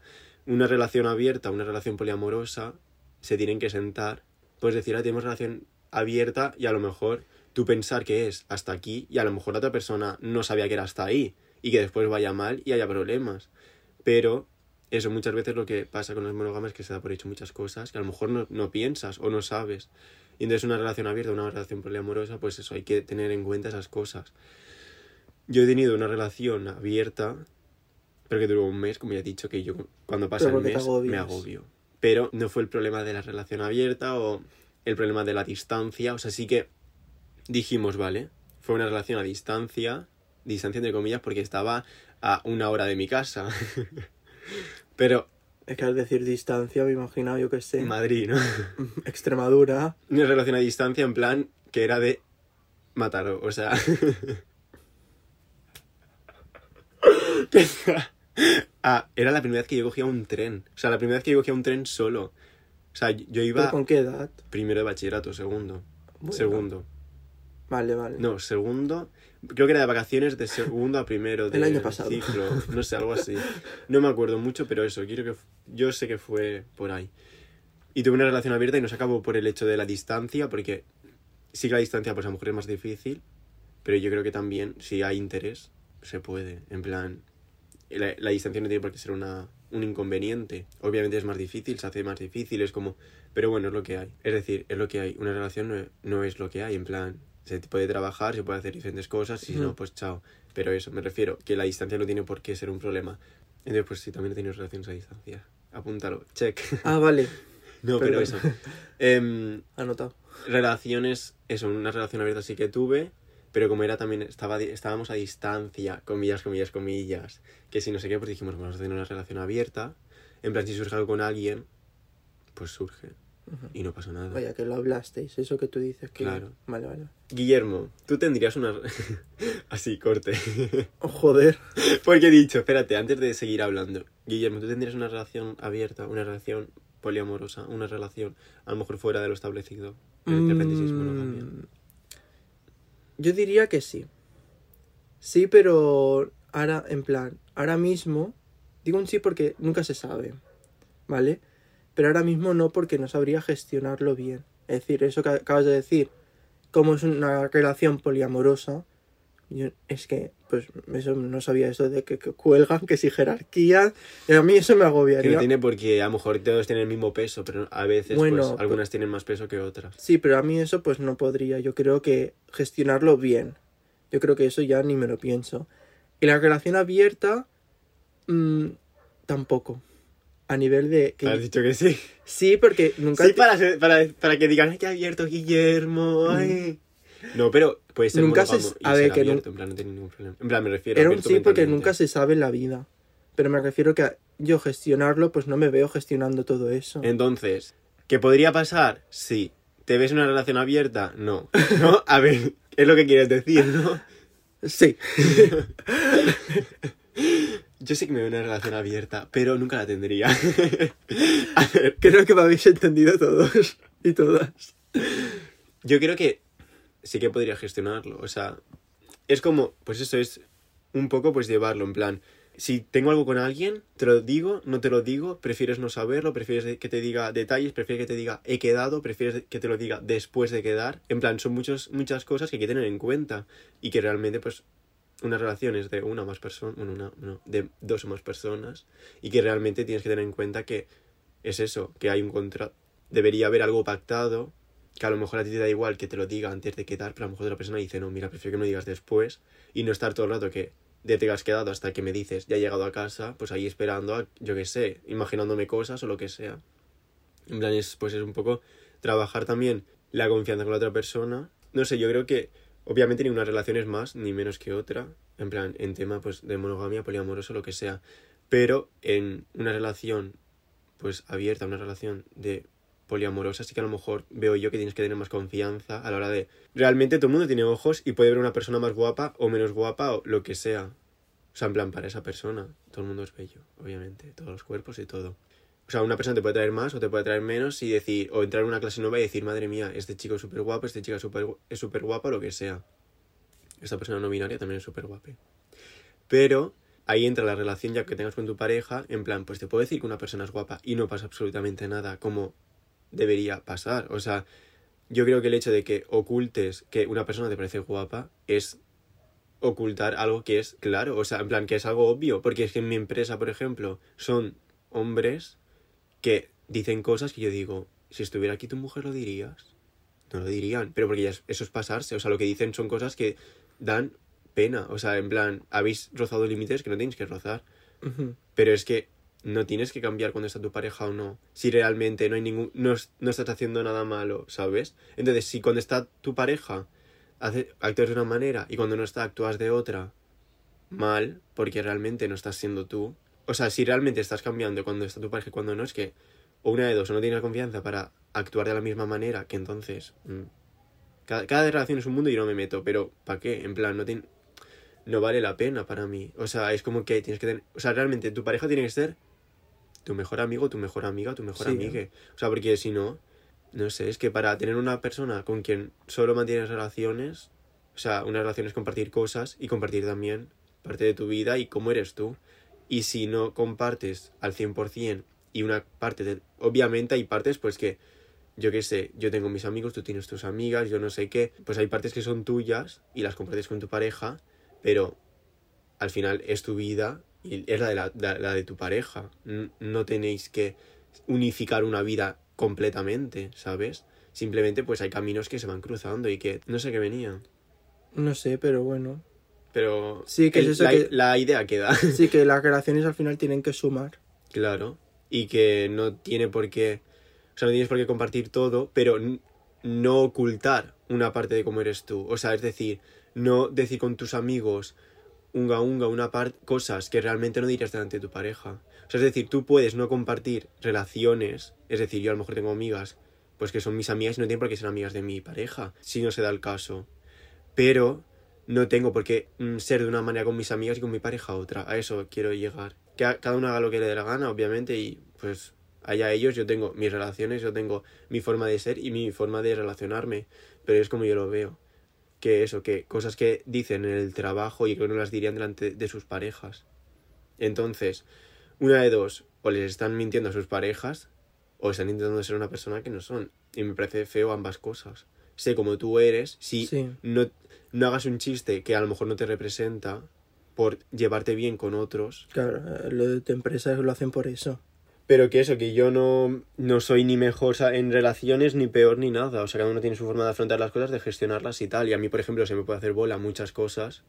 Una relación abierta, una relación poliamorosa, se tienen que sentar. Puedes decir, ah, tenemos relación abierta y a lo mejor tú pensar que es hasta aquí y a lo mejor la otra persona no sabía que era hasta ahí y que después vaya mal y haya problemas. Pero eso muchas veces lo que pasa con las monógamas es que se da por hecho muchas cosas que a lo mejor no, no piensas o no sabes. Y entonces una relación abierta, una relación poliamorosa, pues eso, hay que tener en cuenta esas cosas. Yo he tenido una relación abierta, pero que duró un mes, como ya he dicho, que yo cuando pasa el mes me agobio. Pero no fue el problema de la relación abierta o el problema de la distancia. O sea, sí que dijimos, vale, fue una relación a distancia, distancia entre comillas, porque estaba a una hora de mi casa. pero Es que al decir distancia me he imaginado, yo que sé, Madrid, ¿no? Extremadura. Una relación a distancia en plan que era de Mataró, o sea... Ah, era la primera vez que yo cogía un tren. O sea, la primera vez que yo cogía un tren solo. O sea, yo ¿Pero iba con qué edad? primero de bachillerato, segundo. Bueno. Segundo. Vale, vale. No, segundo. Creo que era de vacaciones de segundo a primero de El año pasado. ciclo. No sé, algo así. No me acuerdo mucho, pero eso, quiero que. Yo sé que fue por ahí. Y tuve una relación abierta y no se acabó por el hecho de la distancia, porque sí que la distancia, pues a lo mejor es más difícil, pero yo creo que también, si hay interés, se puede. En plan, la, la distancia no tiene por qué ser una, un inconveniente. Obviamente es más difícil, se hace más difícil, es como. Pero bueno, es lo que hay. Es decir, es lo que hay. Una relación no, no es lo que hay, en plan. Se puede trabajar, se puede hacer diferentes cosas, y si no, pues chao. Pero eso, me refiero, que la distancia no tiene por qué ser un problema. Entonces, pues sí, también he tenido relaciones a distancia. Apúntalo, check. Ah, vale. no, pero eso. Em, Anotado. relaciones, eso, una relación abierta sí que tuve, pero como era también, estaba, estábamos a distancia, comillas, comillas, comillas, que si no sé qué, pues dijimos, vamos a tener una relación abierta, en plan, si surge algo con alguien, pues surge, y no pasa nada. Vaya, que lo hablasteis. Eso que tú dices que... Claro. Vale, vale. Guillermo, tú tendrías una... Así, corte. Oh, joder. Porque he dicho, espérate, antes de seguir hablando, Guillermo, tú tendrías una relación abierta, una relación poliamorosa, una relación a lo mejor fuera de lo establecido, monogamia. Mm, Yo diría que sí. Sí, pero ahora, en plan, ahora mismo, digo un sí porque nunca se sabe, ¿vale? pero ahora mismo no porque no sabría gestionarlo bien. Es decir, eso que acabas de decir, como es una relación poliamorosa, yo, es que, pues, eso no sabía eso de que, que cuelgan, que si jerarquía, a mí eso me Que agobiaría. no tiene porque a lo mejor todos tienen el mismo peso, pero a veces Bueno, pues, pues- algunas tienen más peso que otras. Sí, pero a mí eso pues no podría. Yo creo que gestionarlo bien. Yo creo que eso ya ni me lo pienso. Y la relación abierta, mm, tampoco. A nivel de... que- Has dicho que sí. Sí, porque nunca... Sí, te- para, para, para que digan, ay, que abierto Guillermo, ay. No, pero puede ser Nunca se- y a ver, que abierto, en plan, no tiene ningún problema. En plan, me refiero Era un sí porque nunca se sabe en la vida. Pero me refiero que a- yo gestionarlo, pues no me veo gestionando todo eso. Entonces, ¿qué podría pasar? Sí. ¿Te ves en una relación abierta? No. ¿No? A ver, es lo que quieres decir, ¿no? Sí. Yo sé que me veo en una relación abierta, pero nunca la tendría. A ver, Creo que me habéis entendido todos y todas. yo creo que sí que podría gestionarlo. O sea, es como, pues eso es un poco pues llevarlo, en plan, si tengo algo con alguien, te lo digo, no te lo digo, prefieres no saberlo, prefieres que te diga detalles, prefieres que te diga he quedado, prefieres que te lo diga después de quedar. En plan, son muchos, muchas cosas que hay que tener en cuenta y que realmente pues una relación es de una más personas, bueno, una, no, de dos o más personas y que realmente tienes que tener en cuenta que es eso, que hay un contrato, debería haber algo pactado, que a lo mejor a ti te da igual que te lo diga antes de quedar, pero a lo mejor otra persona dice, no, mira, prefiero que me lo digas después y no estar todo el rato que de te has quedado hasta que me dices, ya he llegado a casa, pues ahí esperando a, yo qué sé, imaginándome cosas o lo que sea. En plan, es, pues es un poco trabajar también la confianza con la otra persona. No sé, yo creo que obviamente ni una relación es más ni menos que otra, en plan, en tema pues de monogamia, poliamoroso, lo que sea. Pero en una relación pues abierta, una relación de poliamorosa, sí que a lo mejor veo yo que tienes que tener más confianza a la hora de... Realmente todo el mundo tiene ojos y puede ver una persona más guapa o menos guapa o lo que sea. O sea, en plan, para esa persona, todo el mundo es bello, obviamente, todos los cuerpos y todo. O sea, una persona te puede traer más o te puede traer menos y decir, o entrar en una clase nueva y decir, madre mía, este chico es súper guapo, este chica es súper es súper guapa, lo que sea. Esta persona no binaria también es súper guapa. Pero ahí entra la relación ya que tengas con tu pareja, en plan, pues te puedo decir que una persona es guapa y no pasa absolutamente nada como debería pasar. O sea, yo creo que el hecho de que ocultes que una persona te parece guapa es ocultar algo que es claro, o sea, en plan que es algo obvio, porque es que en mi empresa, por ejemplo, son hombres que dicen cosas que yo digo, si estuviera aquí tu mujer lo dirías. No lo dirían, pero porque ya es- eso es pasarse, o sea, lo que dicen son cosas que dan pena, o sea, en plan, habéis rozado límites que no tenéis que rozar, pero es que no tienes que cambiar cuando está tu pareja o no, si realmente no hay ningún no, no estás haciendo nada malo, ¿sabes? Entonces, si cuando está tu pareja hace, actúas de una manera y cuando no está actúas de otra mal, porque realmente no estás siendo tú, o sea, si realmente estás cambiando cuando está tu pareja y cuando no, es que o una de dos, o no tienes la confianza para actuar de la misma manera, que entonces mm, cada, cada relación es un mundo y yo no me meto, pero ¿para qué? En plan, no tiene no vale la pena para mí. O sea, es como que tienes que tener. O sea, realmente tu pareja tiene que ser tu mejor amigo, tu mejor amiga, tu mejor Sí. amigue. O sea, porque si no, no sé, es que para tener una persona con quien solo mantienes relaciones, o sea, una relación es compartir cosas y compartir también parte de tu vida y cómo eres tú. Y si no compartes al 100% y una parte de... Obviamente hay partes pues que, yo qué sé, yo tengo mis amigos, tú tienes tus amigas, yo no sé qué, pues hay partes que son tuyas y las compartes con tu pareja, pero al final es tu vida y es la de, la, la- la de tu pareja. No tenéis que unificar una vida completamente, ¿sabes? Simplemente pues hay caminos que se van cruzando y que no sé qué venía. No sé, pero bueno. Pero Sí, que es eso la, que- la idea queda, Sí, que las relaciones al final tienen que sumar. claro. Y que no tiene por qué... O sea, no tienes por qué compartir todo, pero no ocultar una parte de cómo eres tú. O sea, es decir, no decir con tus amigos unga unga una parte cosas que realmente no dirías delante de tu pareja. O sea, es decir, tú puedes no compartir relaciones, es decir, yo a lo mejor tengo amigas, pues que son mis amigas y no tienen por qué ser amigas de mi pareja, si no se da el caso. Pero no tengo por qué mm, ser de una manera con mis amigas y con mi pareja otra. A eso quiero llegar. Que cada uno haga lo que le dé la gana, obviamente, y pues allá ellos, yo tengo mis relaciones, yo tengo mi forma de ser y mi forma de relacionarme, pero es como yo lo veo. Que eso, que cosas que dicen en el trabajo y que no las dirían delante de sus parejas. Entonces, una de dos, o les están mintiendo a sus parejas, o están intentando ser una persona que no son. Y me parece feo ambas cosas. Sé como tú eres, si Sí. no, no hagas un chiste que a lo mejor no te representa por llevarte bien con otros. Claro, eh, lo de tu empresa lo hacen por eso. Pero que eso, que yo no, no soy ni mejor en relaciones ni peor ni nada. O sea, cada uno tiene su forma de afrontar las cosas, de gestionarlas y tal. Y a mí, por ejemplo, se me puede hacer bola muchas cosas.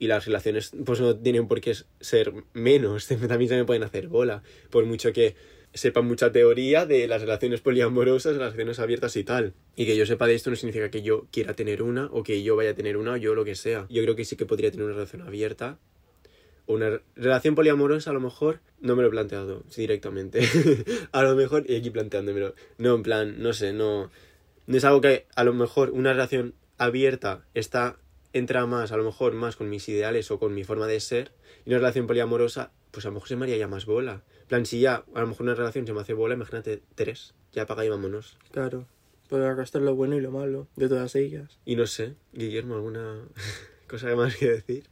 Y las relaciones, pues no tienen por qué ser menos. También se me pueden hacer bola. Por mucho que sepa mucha teoría de las relaciones poliamorosas, las relaciones abiertas y tal. Y que yo sepa de esto no significa que yo quiera tener una, o que yo vaya a tener una, o yo lo que sea. Yo creo que sí que podría tener una relación abierta, una relación poliamorosa a lo mejor no me lo he planteado directamente. A lo mejor y aquí planteándomelo. No en plan no sé no no es algo que a lo mejor una relación abierta está entra más a lo mejor más con mis ideales o con mi forma de ser y una relación poliamorosa pues a lo mejor se me haría ya más bola. Plan si ya a lo mejor una relación se me hace bola imagínate tres ya apaga y vámonos. Claro, para gastar lo bueno y lo malo de todas ellas. y no sé Guillermo alguna cosa más que decir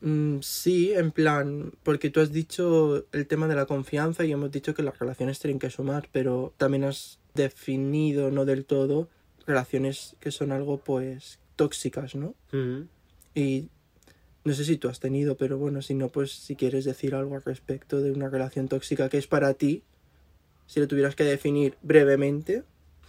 Mm, sí, en plan, porque tú has dicho el tema de la confianza y hemos dicho que las relaciones tienen que sumar, pero también has definido, no del todo, relaciones que son algo pues tóxicas, ¿no? Ujú. Y no sé si tú has tenido, pero bueno, si no, pues si quieres decir algo al respecto de una relación tóxica que es para ti, si lo tuvieras que definir brevemente,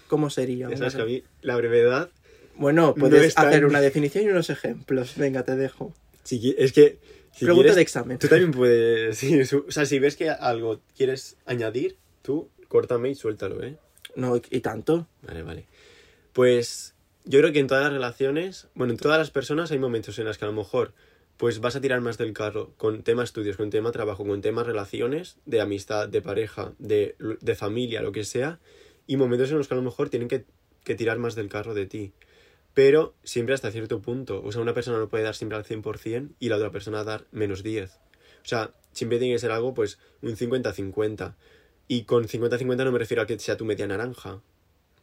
¿cómo sería? Sabes que a mí la brevedad Bueno, no puedes hacer una definición y unos ejemplos. Venga, te dejo. Si es que si Pregunta quieres- de examen. Tú también puedes. sí, su- o sea, si ves que algo quieres añadir, tú córtame y suéltalo, ¿eh? No, y- tanto. Vale, vale. Pues yo creo que en todas las relaciones, bueno, en todas las personas hay momentos en los que a lo mejor pues vas a tirar más del carro con tema estudios, con tema trabajo, con tema relaciones, de amistad, de pareja, de, de familia, lo que sea, y momentos en los que a lo mejor tienen que, que tirar más del carro de ti. Pero siempre hasta cierto punto. O sea, una persona no puede dar siempre al 100% y la otra persona dar menos 10. O sea, siempre tiene que ser algo, pues, un 50-50. Y con 50-50 no me refiero a que sea tu media naranja.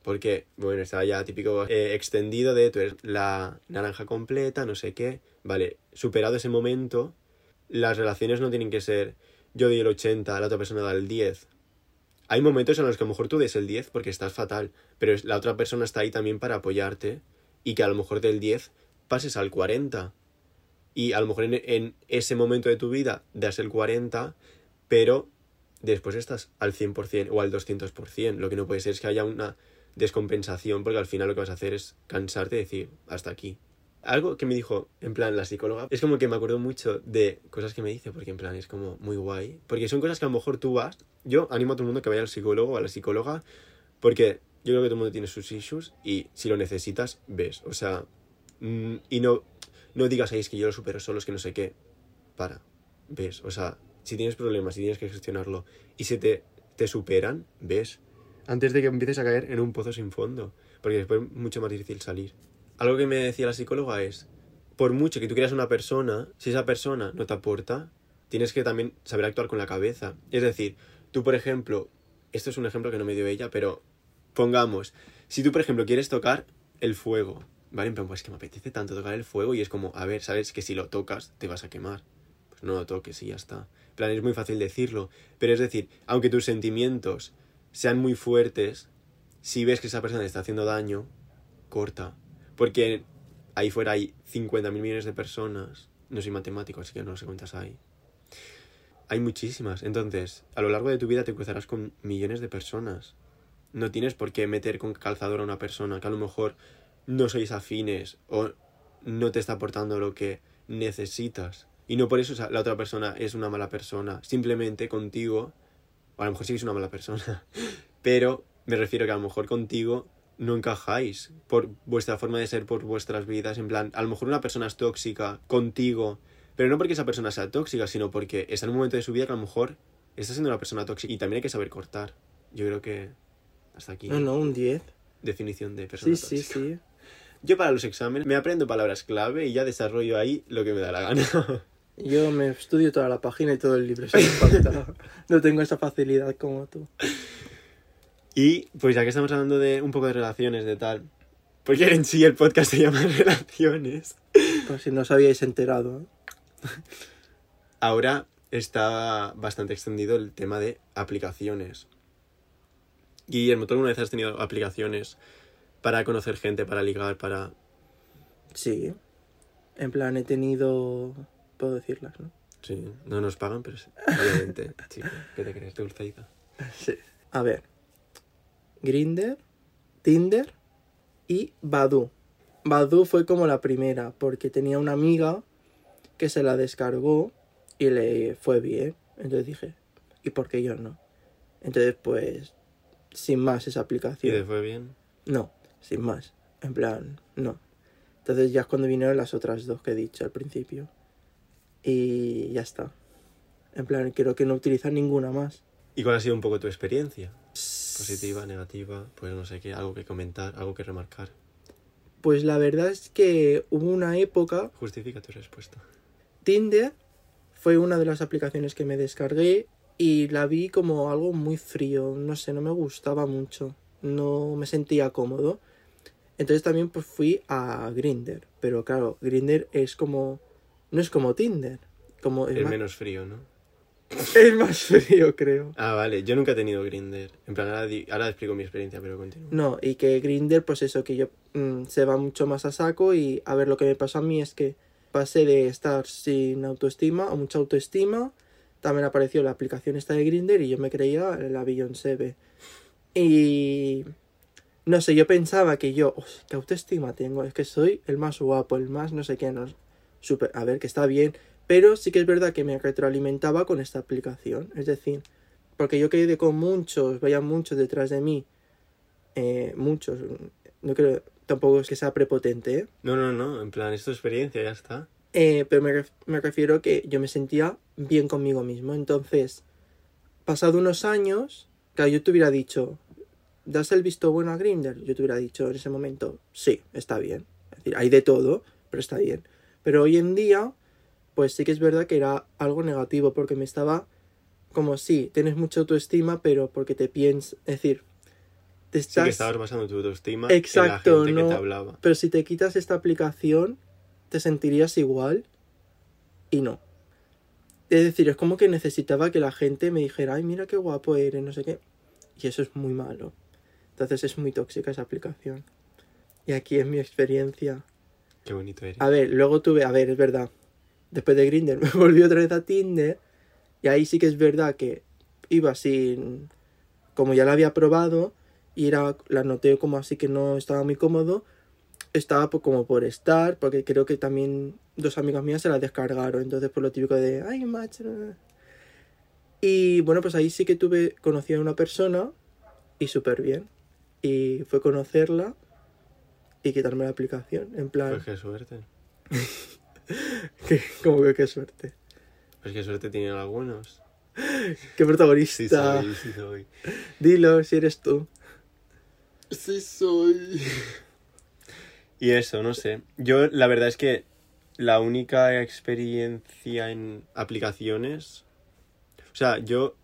Porque, bueno, está ya típico eh, extendido de tú eres la naranja completa, no sé qué. Vale, superado ese momento, las relaciones no tienen que ser yo doy el 80, la otra persona da el 10. Hay momentos en los que a lo mejor tú des el 10 porque estás fatal, pero la otra persona está ahí también para apoyarte y que a lo mejor del 10 pases al 40. Y a lo mejor en, ese momento de tu vida das el 40, pero después estás al 100% o al 200%. Lo que no puede ser es que haya una descompensación porque al final lo que vas a hacer es cansarte y decir hasta aquí. Algo que me dijo, en plan, la psicóloga, es como que me acuerdo mucho de cosas que me dice, porque en plan es como muy guay. Porque son cosas que a lo mejor tú vas. Yo animo a todo el mundo que vaya al psicólogo o a la psicóloga, porque yo creo que todo el mundo tiene sus issues y si lo necesitas, ves. O sea, mm, y no, no digas ahí es que yo lo supero solo, es que no sé qué. Para, ves. O sea, si tienes problemas y tienes que gestionarlo y si te, te superan, ves. Antes de que empieces a caer en un pozo sin fondo, porque después es mucho más difícil salir. Algo que me decía la psicóloga es, por mucho que tú quieras una persona, si esa persona no te aporta, tienes que también saber actuar con la cabeza. Es decir, tú, por ejemplo, esto es un ejemplo que no me dio ella, pero pongamos, si tú, por ejemplo, quieres tocar el fuego, ¿vale? En plan, pues que me apetece tanto tocar el fuego y es como, a ver, sabes que si lo tocas te vas a quemar. Pues no lo toques y ya está. En plan, es muy fácil decirlo, pero es decir, aunque tus sentimientos sean muy fuertes, si ves que esa persona está haciendo daño, corta. Porque ahí fuera hay 50 mil millones de personas. No soy matemático, así que no sé cuántas hay. Hay muchísimas. Entonces, a lo largo de tu vida te cruzarás con millones de personas. No tienes por qué meter con calzador a una persona que a lo mejor no sois afines o no te está aportando lo que necesitas. Y no por eso la otra persona es una mala persona. Simplemente contigo, o a lo mejor sí es una mala persona, pero me refiero que a lo mejor contigo no encajáis por vuestra forma de ser, por vuestras vidas. En plan, a lo mejor una persona es tóxica contigo, pero no porque esa persona sea tóxica, sino porque está en un momento de su vida que a lo mejor está siendo una persona tóxica y también hay que saber cortar. Yo creo que hasta aquí. No, no, un 10. Definición de persona Sí, sí, tóxica. sí. Yo para los exámenes me aprendo palabras clave y ya desarrollo ahí lo que me da la gana. Yo me estudio toda la página y todo el libro. No tengo esa facilidad como tú. y pues ya que estamos hablando de un poco de relaciones, de tal. Porque en sí el podcast se llama Relaciones. Por si no os habíais enterado. ¿eh? Ahora está bastante extendido el tema de aplicaciones. Guillermo, ¿tú alguna vez has tenido aplicaciones para conocer gente, para ligar, para... Sí. En plan, he tenido. Puedo decirlas, ¿no? Sí, no nos pagan, pero sí, obviamente, chico, ¿qué te crees? Dulceida. Sí. A ver. Grinder, Tinder y Badu. Badu fue como la primera, porque tenía una amiga que se la descargó y le fue bien. Entonces dije, ¿y por qué yo no? Entonces, pues, sin más esa ¿Y aplicación. te fue bien? No, sin más. En plan, no. Entonces ya es cuando vinieron las otras dos que he dicho al principio. Y ya está. En plan, creo que no utilizan ninguna más. ¿Y cuál ha sido un poco tu experiencia? Positiva, negativa, pues no sé qué, algo que comentar, algo que remarcar. Pues la verdad es que hubo una época, Justifica tu respuesta. Tinder fue una de las aplicaciones que me descargué y la vi como algo muy frío, no sé, no me gustaba mucho, no me sentía cómodo. Entonces también pues fui a Grinder, pero claro, Grinder es como no es como Tinder, como es, más, menos frío, ¿no? es más frío, creo. Ah, vale, yo nunca he tenido Grinder. En plan, ahora, di- ahora explico mi experiencia, pero continúo. No, y que Grinder, pues eso, que yo mm, se va mucho más a saco y a ver, lo que me pasó a mí es que pasé de estar sin autoestima a mucha autoestima. También apareció la aplicación esta de Grinder y yo me creía la Beyoncé B. Y no sé, yo pensaba que yo, "Uf, qué autoestima tengo, es que soy el más guapo, el más no sé qué, no, super, a ver, que está bien, pero sí que es verdad que me retroalimentaba con esta aplicación, es decir, porque yo quedé con muchos, vaya muchos detrás de mí, eh, muchos, no creo, tampoco es que sea prepotente, ¿eh? No, no, no, en plan, es tu experiencia, ya está. Eh, pero me, ref- me refiero que yo me sentía bien conmigo mismo. Entonces, pasado unos años, claro, yo te hubiera dicho, ¿das el visto bueno a Grindr? Yo te hubiera dicho en ese momento, sí, está bien. Es decir, hay de todo, pero está bien. Pero hoy en día, pues sí que es verdad que era algo negativo, porque me estaba como, sí, tienes mucha autoestima, pero porque te piensas, es decir, te Sí estás... que estabas basando tu autoestima Exacto, en la gente no- que te hablaba. Pero si te quitas esta aplicación, te sentirías igual y no. Es decir, es como que necesitaba que la gente me dijera, ay, mira qué guapo eres, no sé qué. Y eso es muy malo. Entonces es muy tóxica esa aplicación. Y aquí es mi experiencia. Qué bonito eres. A ver, luego tuve, a ver, es verdad. Después de Grindr me volví otra vez a Tinder. Y ahí sí que es verdad que iba sin. Como ya la había probado. Y era, la noté como así que no estaba muy cómodo. Estaba pues, como por estar. Porque creo que también dos amigas mías se la descargaron. Entonces, por lo típico de. Ay, macho. Y bueno, pues ahí sí que tuve. Conocí a una persona. Y súper bien. Y fue conocerla. Y quitarme la aplicación. En plan. Pues qué suerte. Que, como que qué suerte. Pues qué suerte tienen algunos. Qué protagonista. Sí soy, sí soy. Dilo si eres tú. Sí soy. Y eso, no sé. Yo la verdad es que la única experiencia en aplicaciones... O sea, yo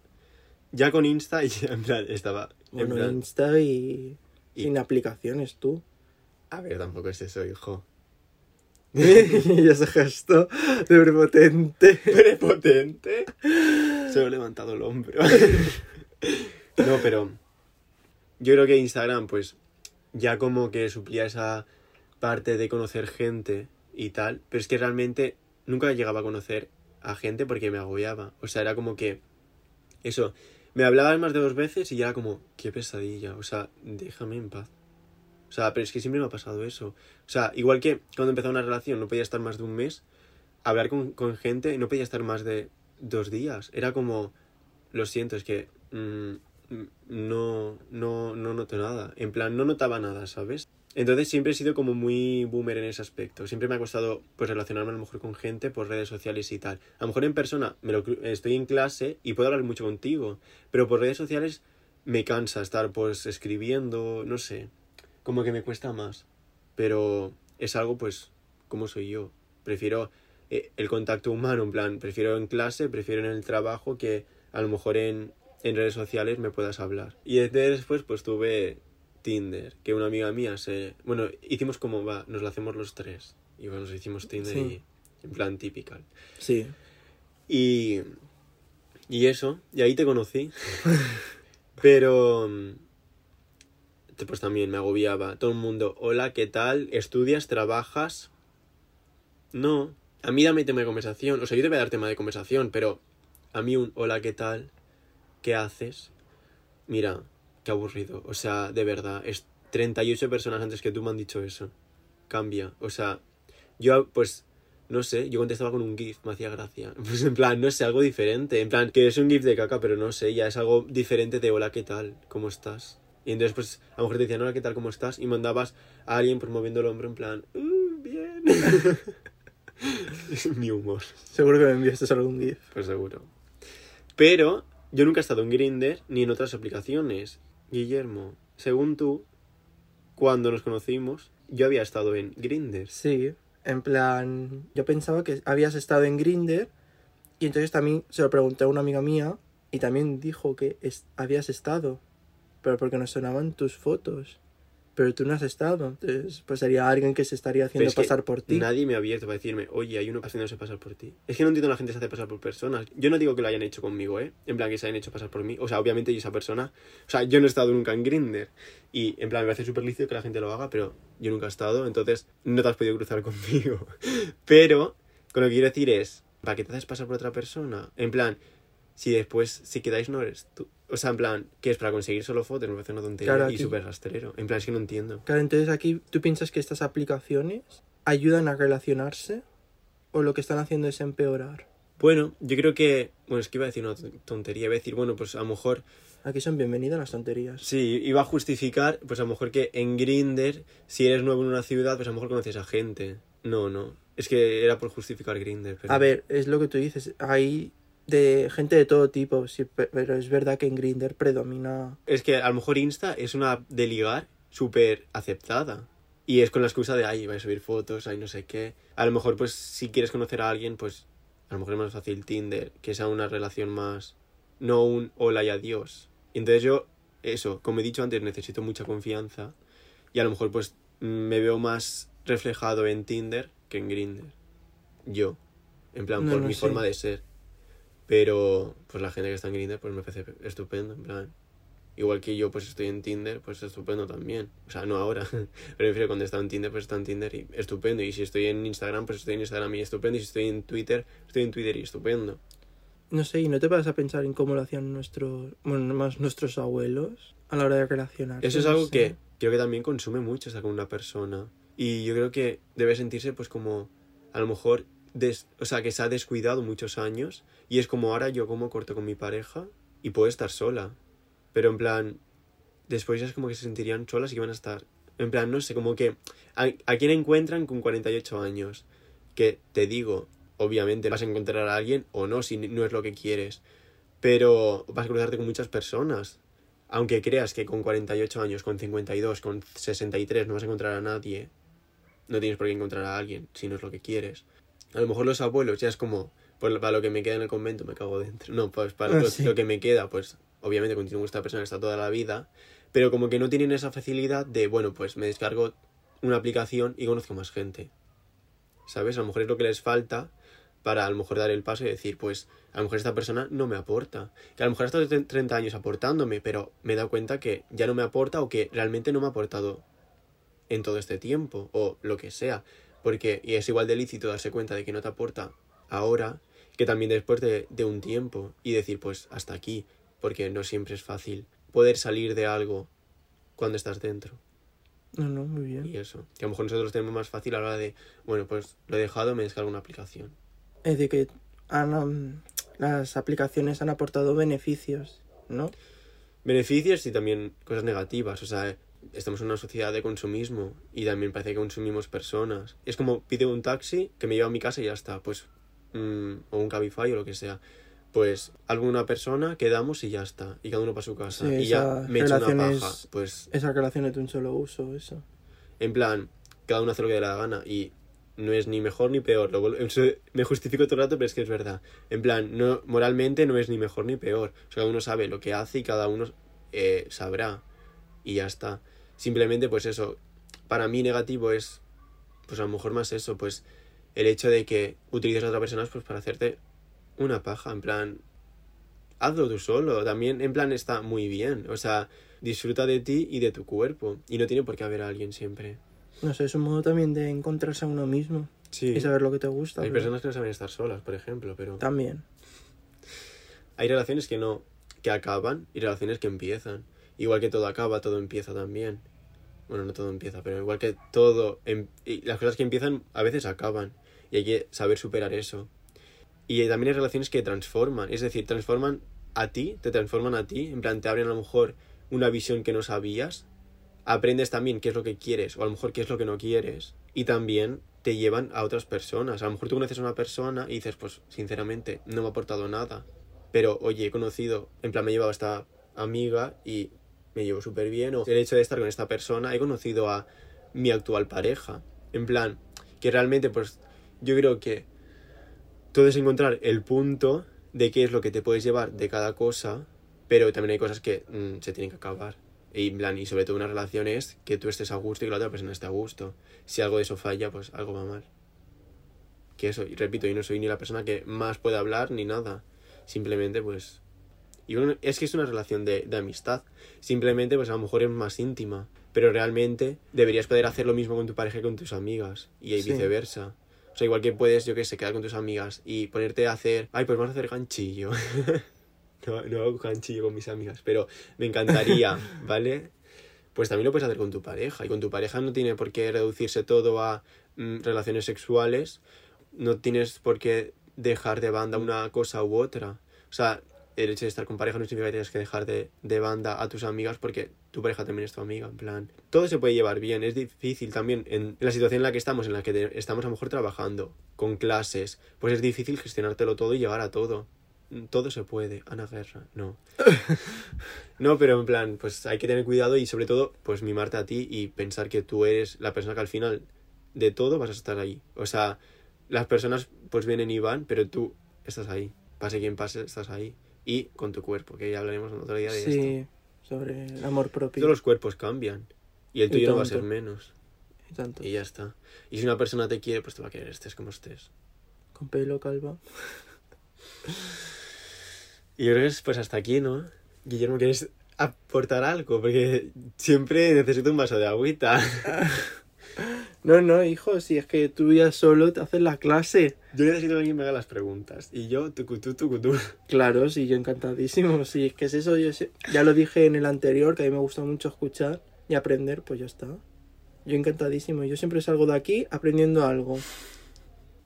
ya con Insta ya en plan estaba... En Bueno, plan, Insta y, Y- sin aplicaciones tú. a ver, tampoco es eso, hijo. y ese gesto de prepotente. Prepotente. Solo he levantado el hombro. no, pero yo creo que Instagram, pues, ya como que suplía esa parte de conocer gente y tal, pero es que realmente nunca llegaba a conocer a gente porque me agobiaba. O sea, era como que eso, me hablaban más de dos veces y ya era como, qué pesadilla. O sea, déjame en paz. O sea, pero es que siempre me ha pasado eso. O sea, igual que cuando empezaba una relación no podía estar más de un mes, hablar con, con gente no podía estar más de dos días. Era como, lo siento, es que mm, mm, no, no, no noto nada. En plan, no notaba nada, ¿sabes? Entonces siempre he sido como muy boomer en ese aspecto. Siempre me ha costado pues relacionarme a lo mejor con gente por redes sociales y tal. A lo mejor en persona me lo, estoy en clase y puedo hablar mucho contigo, pero por redes sociales me cansa estar pues escribiendo, no sé, como que me cuesta más. Pero es algo pues como soy yo. Prefiero eh, el contacto humano, en plan, prefiero en clase, prefiero en el trabajo que a lo mejor en, en redes sociales me puedas hablar. Y desde después pues tuve Tinder, que una amiga mía se... Bueno, hicimos como va, nos lo hacemos los tres. Y bueno, nos hicimos Tinder Sí. y en plan típical. Sí. Y, y eso, y ahí te conocí. Pero, pues también me agobiaba. Todo el mundo, hola, ¿qué tal? ¿Estudias? ¿Trabajas? No. A mí dame tema de conversación. O sea, yo te voy a dar tema de conversación, pero a mí un hola, ¿qué tal? ¿Qué haces? Mira, qué aburrido. O sea, de verdad, es 38 personas antes que tú me han dicho eso. Cambia. O sea, yo pues no sé, yo contestaba con un GIF, me hacía gracia. Pues en plan, no sé, algo diferente. En plan, que es un GIF de caca, pero no sé, ya es algo diferente de hola, ¿qué tal? ¿Cómo estás? Y entonces, pues, a lo mejor te decían, hola, ¿qué tal? ¿Cómo estás? Y mandabas a alguien pues moviendo el hombro en plan, "Uh, bien. es mi humor, Seguro que me enviaste algún GIF. pues seguro. Pero yo nunca he estado en Grinder ni en otras aplicaciones. Guillermo, según tú, cuando nos conocimos, yo había estado en Grinder. Sí, en plan, yo pensaba que habías estado en Grinder y entonces también se lo pregunté a una amiga mía y también dijo que es- habías estado, pero porque nos sonaban tus fotos. Pero tú no has estado, entonces pues sería alguien que se estaría haciendo pasar por ti. Nadie me ha abierto para decirme, oye, hay uno haciéndose pasar por ti. Es que no entiendo la gente se hace pasar por personas. Yo no digo que lo hayan hecho conmigo, ¿eh? En plan, que se hayan hecho pasar por mí. O sea, obviamente yo esa persona... O sea, yo no he estado nunca en Grinder. Y en plan, me parece súper licio que la gente lo haga, pero yo nunca he estado, entonces no te has podido cruzar conmigo. Pero, con lo que quiero decir es, ¿para qué te haces pasar por otra persona? En plan, si después, si quedáis no eres tú. O sea, en plan, que es para conseguir solo fotos, me parece una tontería Claro, y aquí- súper rastrero. En plan, es que no entiendo. Claro, entonces aquí tú piensas que estas aplicaciones ayudan a relacionarse o lo que están haciendo es empeorar. Bueno, yo creo que. Bueno, es que iba a decir una tontería. Iba a decir, bueno, pues a lo mejor. Aquí son bienvenidas las tonterías. Sí, iba a justificar, pues a lo mejor que en Grinder, si eres nuevo en una ciudad, pues a lo mejor conoces a gente. No, no. Es que era por justificar Grinder. Pero... A ver, es lo que tú dices, hay de gente de todo tipo, sí, pe- pero es verdad que en Grinder predomina Es que a lo mejor Insta es una de ligar súper aceptada. Y es con la excusa de, ay, voy a subir fotos, ay, no sé qué. A lo mejor, pues, si quieres conocer a alguien, pues, a lo mejor es más fácil Tinder, que sea una relación más, no un hola y adiós. Entonces yo, eso, como he dicho antes, necesito mucha confianza. Y a lo mejor, pues, me veo más reflejado en Tinder que en Grindr. Yo. En plan, No, por no mi sé. forma de ser. Pero, pues la gente que está en Grindr, pues me parece estupendo, en plan. Igual que yo, pues estoy en Tinder, pues estupendo también. O sea, no ahora. Pero prefiero cuando he estado en Tinder, pues está en Tinder y estupendo. Y si estoy en Instagram, pues estoy en Instagram y estupendo. Y si estoy en Twitter, estoy en Twitter y estupendo. No sé, ¿y no te vas a pensar en cómo lo hacían nuestros, bueno, más nuestros abuelos a la hora de relacionarse? Eso es No algo sé. que creo que también consume mucho estar con una persona. Y yo creo que debe sentirse pues como a lo mejor des- o sea, que se ha descuidado muchos años y es como ahora yo como corto con mi pareja y puedo estar sola. Pero en plan después ya es como que se sentirían solas y que van a estar en plan, no sé, como que a, a quién encuentran con 48 años. Que te digo, obviamente vas a encontrar a alguien o no si no es lo que quieres, pero vas a cruzarte con muchas personas aunque creas que con 48 años, con 52, con 63 no vas a encontrar a nadie, no tienes por qué encontrar a alguien si no es lo que quieres. A lo mejor los abuelos ya es como, pues para lo que me queda en el convento me cago dentro. No, pues para Ah, lo, sí. lo que me queda, pues obviamente continúo con esta persona está toda la vida, pero como que no tienen esa facilidad de, bueno, pues me descargo una aplicación y conozco más gente. ¿Sabes? A lo mejor es lo que les falta para a lo mejor dar el paso y decir, pues a lo mejor esta persona no me aporta. Que a lo mejor ha estado tre- 30 años aportándome, pero me he dado cuenta que ya no me aporta o que realmente no me ha aportado en todo este tiempo o lo que sea. Porque y es igual de lícito darse cuenta de que no te aporta ahora que también después de, de un tiempo y decir, pues hasta aquí, porque no siempre es fácil poder salir de algo cuando estás dentro. No, no, muy bien. Y eso, que a lo mejor nosotros tenemos más fácil a la hora de, bueno, pues lo he dejado, me descargo una aplicación. Es de que han, las aplicaciones han aportado beneficios, ¿no? beneficios y también cosas negativas. O sea, estamos en una sociedad de consumismo y también parece que consumimos personas. Es como pide un taxi que me lleva a mi casa y ya está, pues, mm, o un Cabify o lo que sea. Pues alguna persona, quedamos y ya está. Y cada uno para su casa. Sí, y ya me echo una paja. Pues, Esa relación de un solo uso, eso. en plan, cada uno hace lo que le da la gana y no es ni mejor ni peor. Lo me justifico todo el rato, pero es que es verdad. En plan, no, moralmente no es ni mejor ni peor. O sea, cada uno sabe lo que hace y cada uno eh, sabrá. Y ya está. Simplemente, pues eso, para mí negativo es, pues a lo mejor más eso, pues el hecho de que utilices a otra persona pues para hacerte una paja, en plan, hazlo tú solo. También, en plan, está muy bien. O sea, disfruta de ti y de tu cuerpo. Y no tiene por qué haber a alguien siempre. No sé, es un modo también de encontrarse a uno mismo Sí. y saber lo que te gusta. Hay pero personas que no saben estar solas, por ejemplo, pero También. hay relaciones que no, que acaban y relaciones que empiezan. Igual que todo acaba, todo empieza también. Bueno, no todo empieza, pero igual que todo, em- y las cosas que empiezan a veces acaban. Y hay que saber superar eso. Y también hay relaciones que transforman, es decir, transforman a ti, te transforman a ti, en plan te abren a lo mejor una visión que no sabías, aprendes también qué es lo que quieres o a lo mejor qué es lo que no quieres y también te llevan a otras personas. A lo mejor tú conoces a una persona y dices, pues sinceramente, no me ha aportado nada, pero oye, he conocido, en plan me he llevado a esta amiga y me llevo súper bien, o el hecho de estar con esta persona, he conocido a mi actual pareja, en plan, que realmente pues yo creo que todo es encontrar el punto de qué es lo que te puedes llevar de cada cosa, pero también hay cosas que mm, se tienen que acabar. Y, en plan, y sobre todo una relación es que tú estés a gusto y que la otra persona esté a gusto. Si algo de eso falla, pues algo va mal. Que eso, y repito, yo no soy ni la persona que más puede hablar ni nada. Simplemente, pues... Y es que es una relación de, de amistad. Simplemente, pues a lo mejor es más íntima. Pero realmente deberías poder hacer lo mismo con tu pareja que con tus amigas. Y Sí. viceversa. O sea, igual que puedes, yo qué sé, quedar con tus amigas y ponerte a hacer... Ay, pues vamos a hacer ganchillo. no, no hago ganchillo con mis amigas, pero me encantaría, ¿vale? Pues también lo puedes hacer con tu pareja. Y con tu pareja no tiene por qué reducirse todo a mm, relaciones sexuales. No tienes por qué dejar de banda una cosa u otra. O sea, el hecho de estar con pareja no significa que tengas que dejar de, de banda a tus amigas porque tu pareja también es tu amiga, en plan. Todo se puede llevar bien, es difícil también en la situación en la que estamos, en la que te- estamos a lo mejor trabajando, con clases, pues es difícil gestionártelo todo y llegar a todo. Todo se puede, Ana Guerra, no. No, pero en plan, pues hay que tener cuidado y sobre todo, pues mimarte a ti y pensar que tú eres la persona que al final de todo vas a estar ahí. O sea, las personas pues vienen y van, pero tú estás ahí. Pase quien pase, estás ahí. Y con tu cuerpo, que ya hablaremos en otro día de esto. Sí, sobre el amor propio. Todos los cuerpos cambian. Y el Y tuyo no va a ser menos. Y tanto. Y ya está. Y si una persona te quiere, pues te va a querer, estés como estés. Con pelo, calva. Y yo creo que es pues hasta aquí, ¿no? Guillermo, ¿quieres aportar algo? Porque siempre necesito un vaso de agüita. No, no, hijo, si es que tú ya solo te haces la clase. Yo necesito que alguien me haga las preguntas. Y yo, tucutú, tucutú. Claro, sí, yo encantadísimo. Si es que es eso, yo sé- ya lo dije en el anterior, que a mí me gusta mucho escuchar y aprender, pues ya está. Yo encantadísimo. Yo siempre salgo de aquí aprendiendo algo.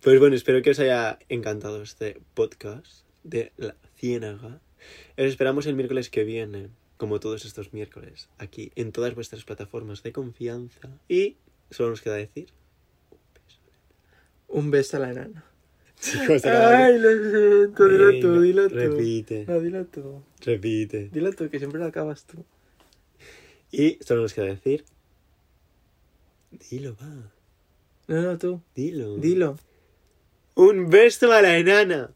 Pues bueno, espero que os haya encantado este podcast de La Ciénaga. Os esperamos el miércoles que viene, como todos estos miércoles, aquí en todas vuestras plataformas de confianza. Y solo nos queda decir... Un beso a la enana. Chicos, Ay, lo siento, dilo tú, Venga, dilo tú. Repite, No, dilo tú. repite. Dilo tú, que siempre lo acabas tú. Y solo nos queda decir... Dilo, va. No, no, tú. Dilo. Dilo. Un beso a la enana.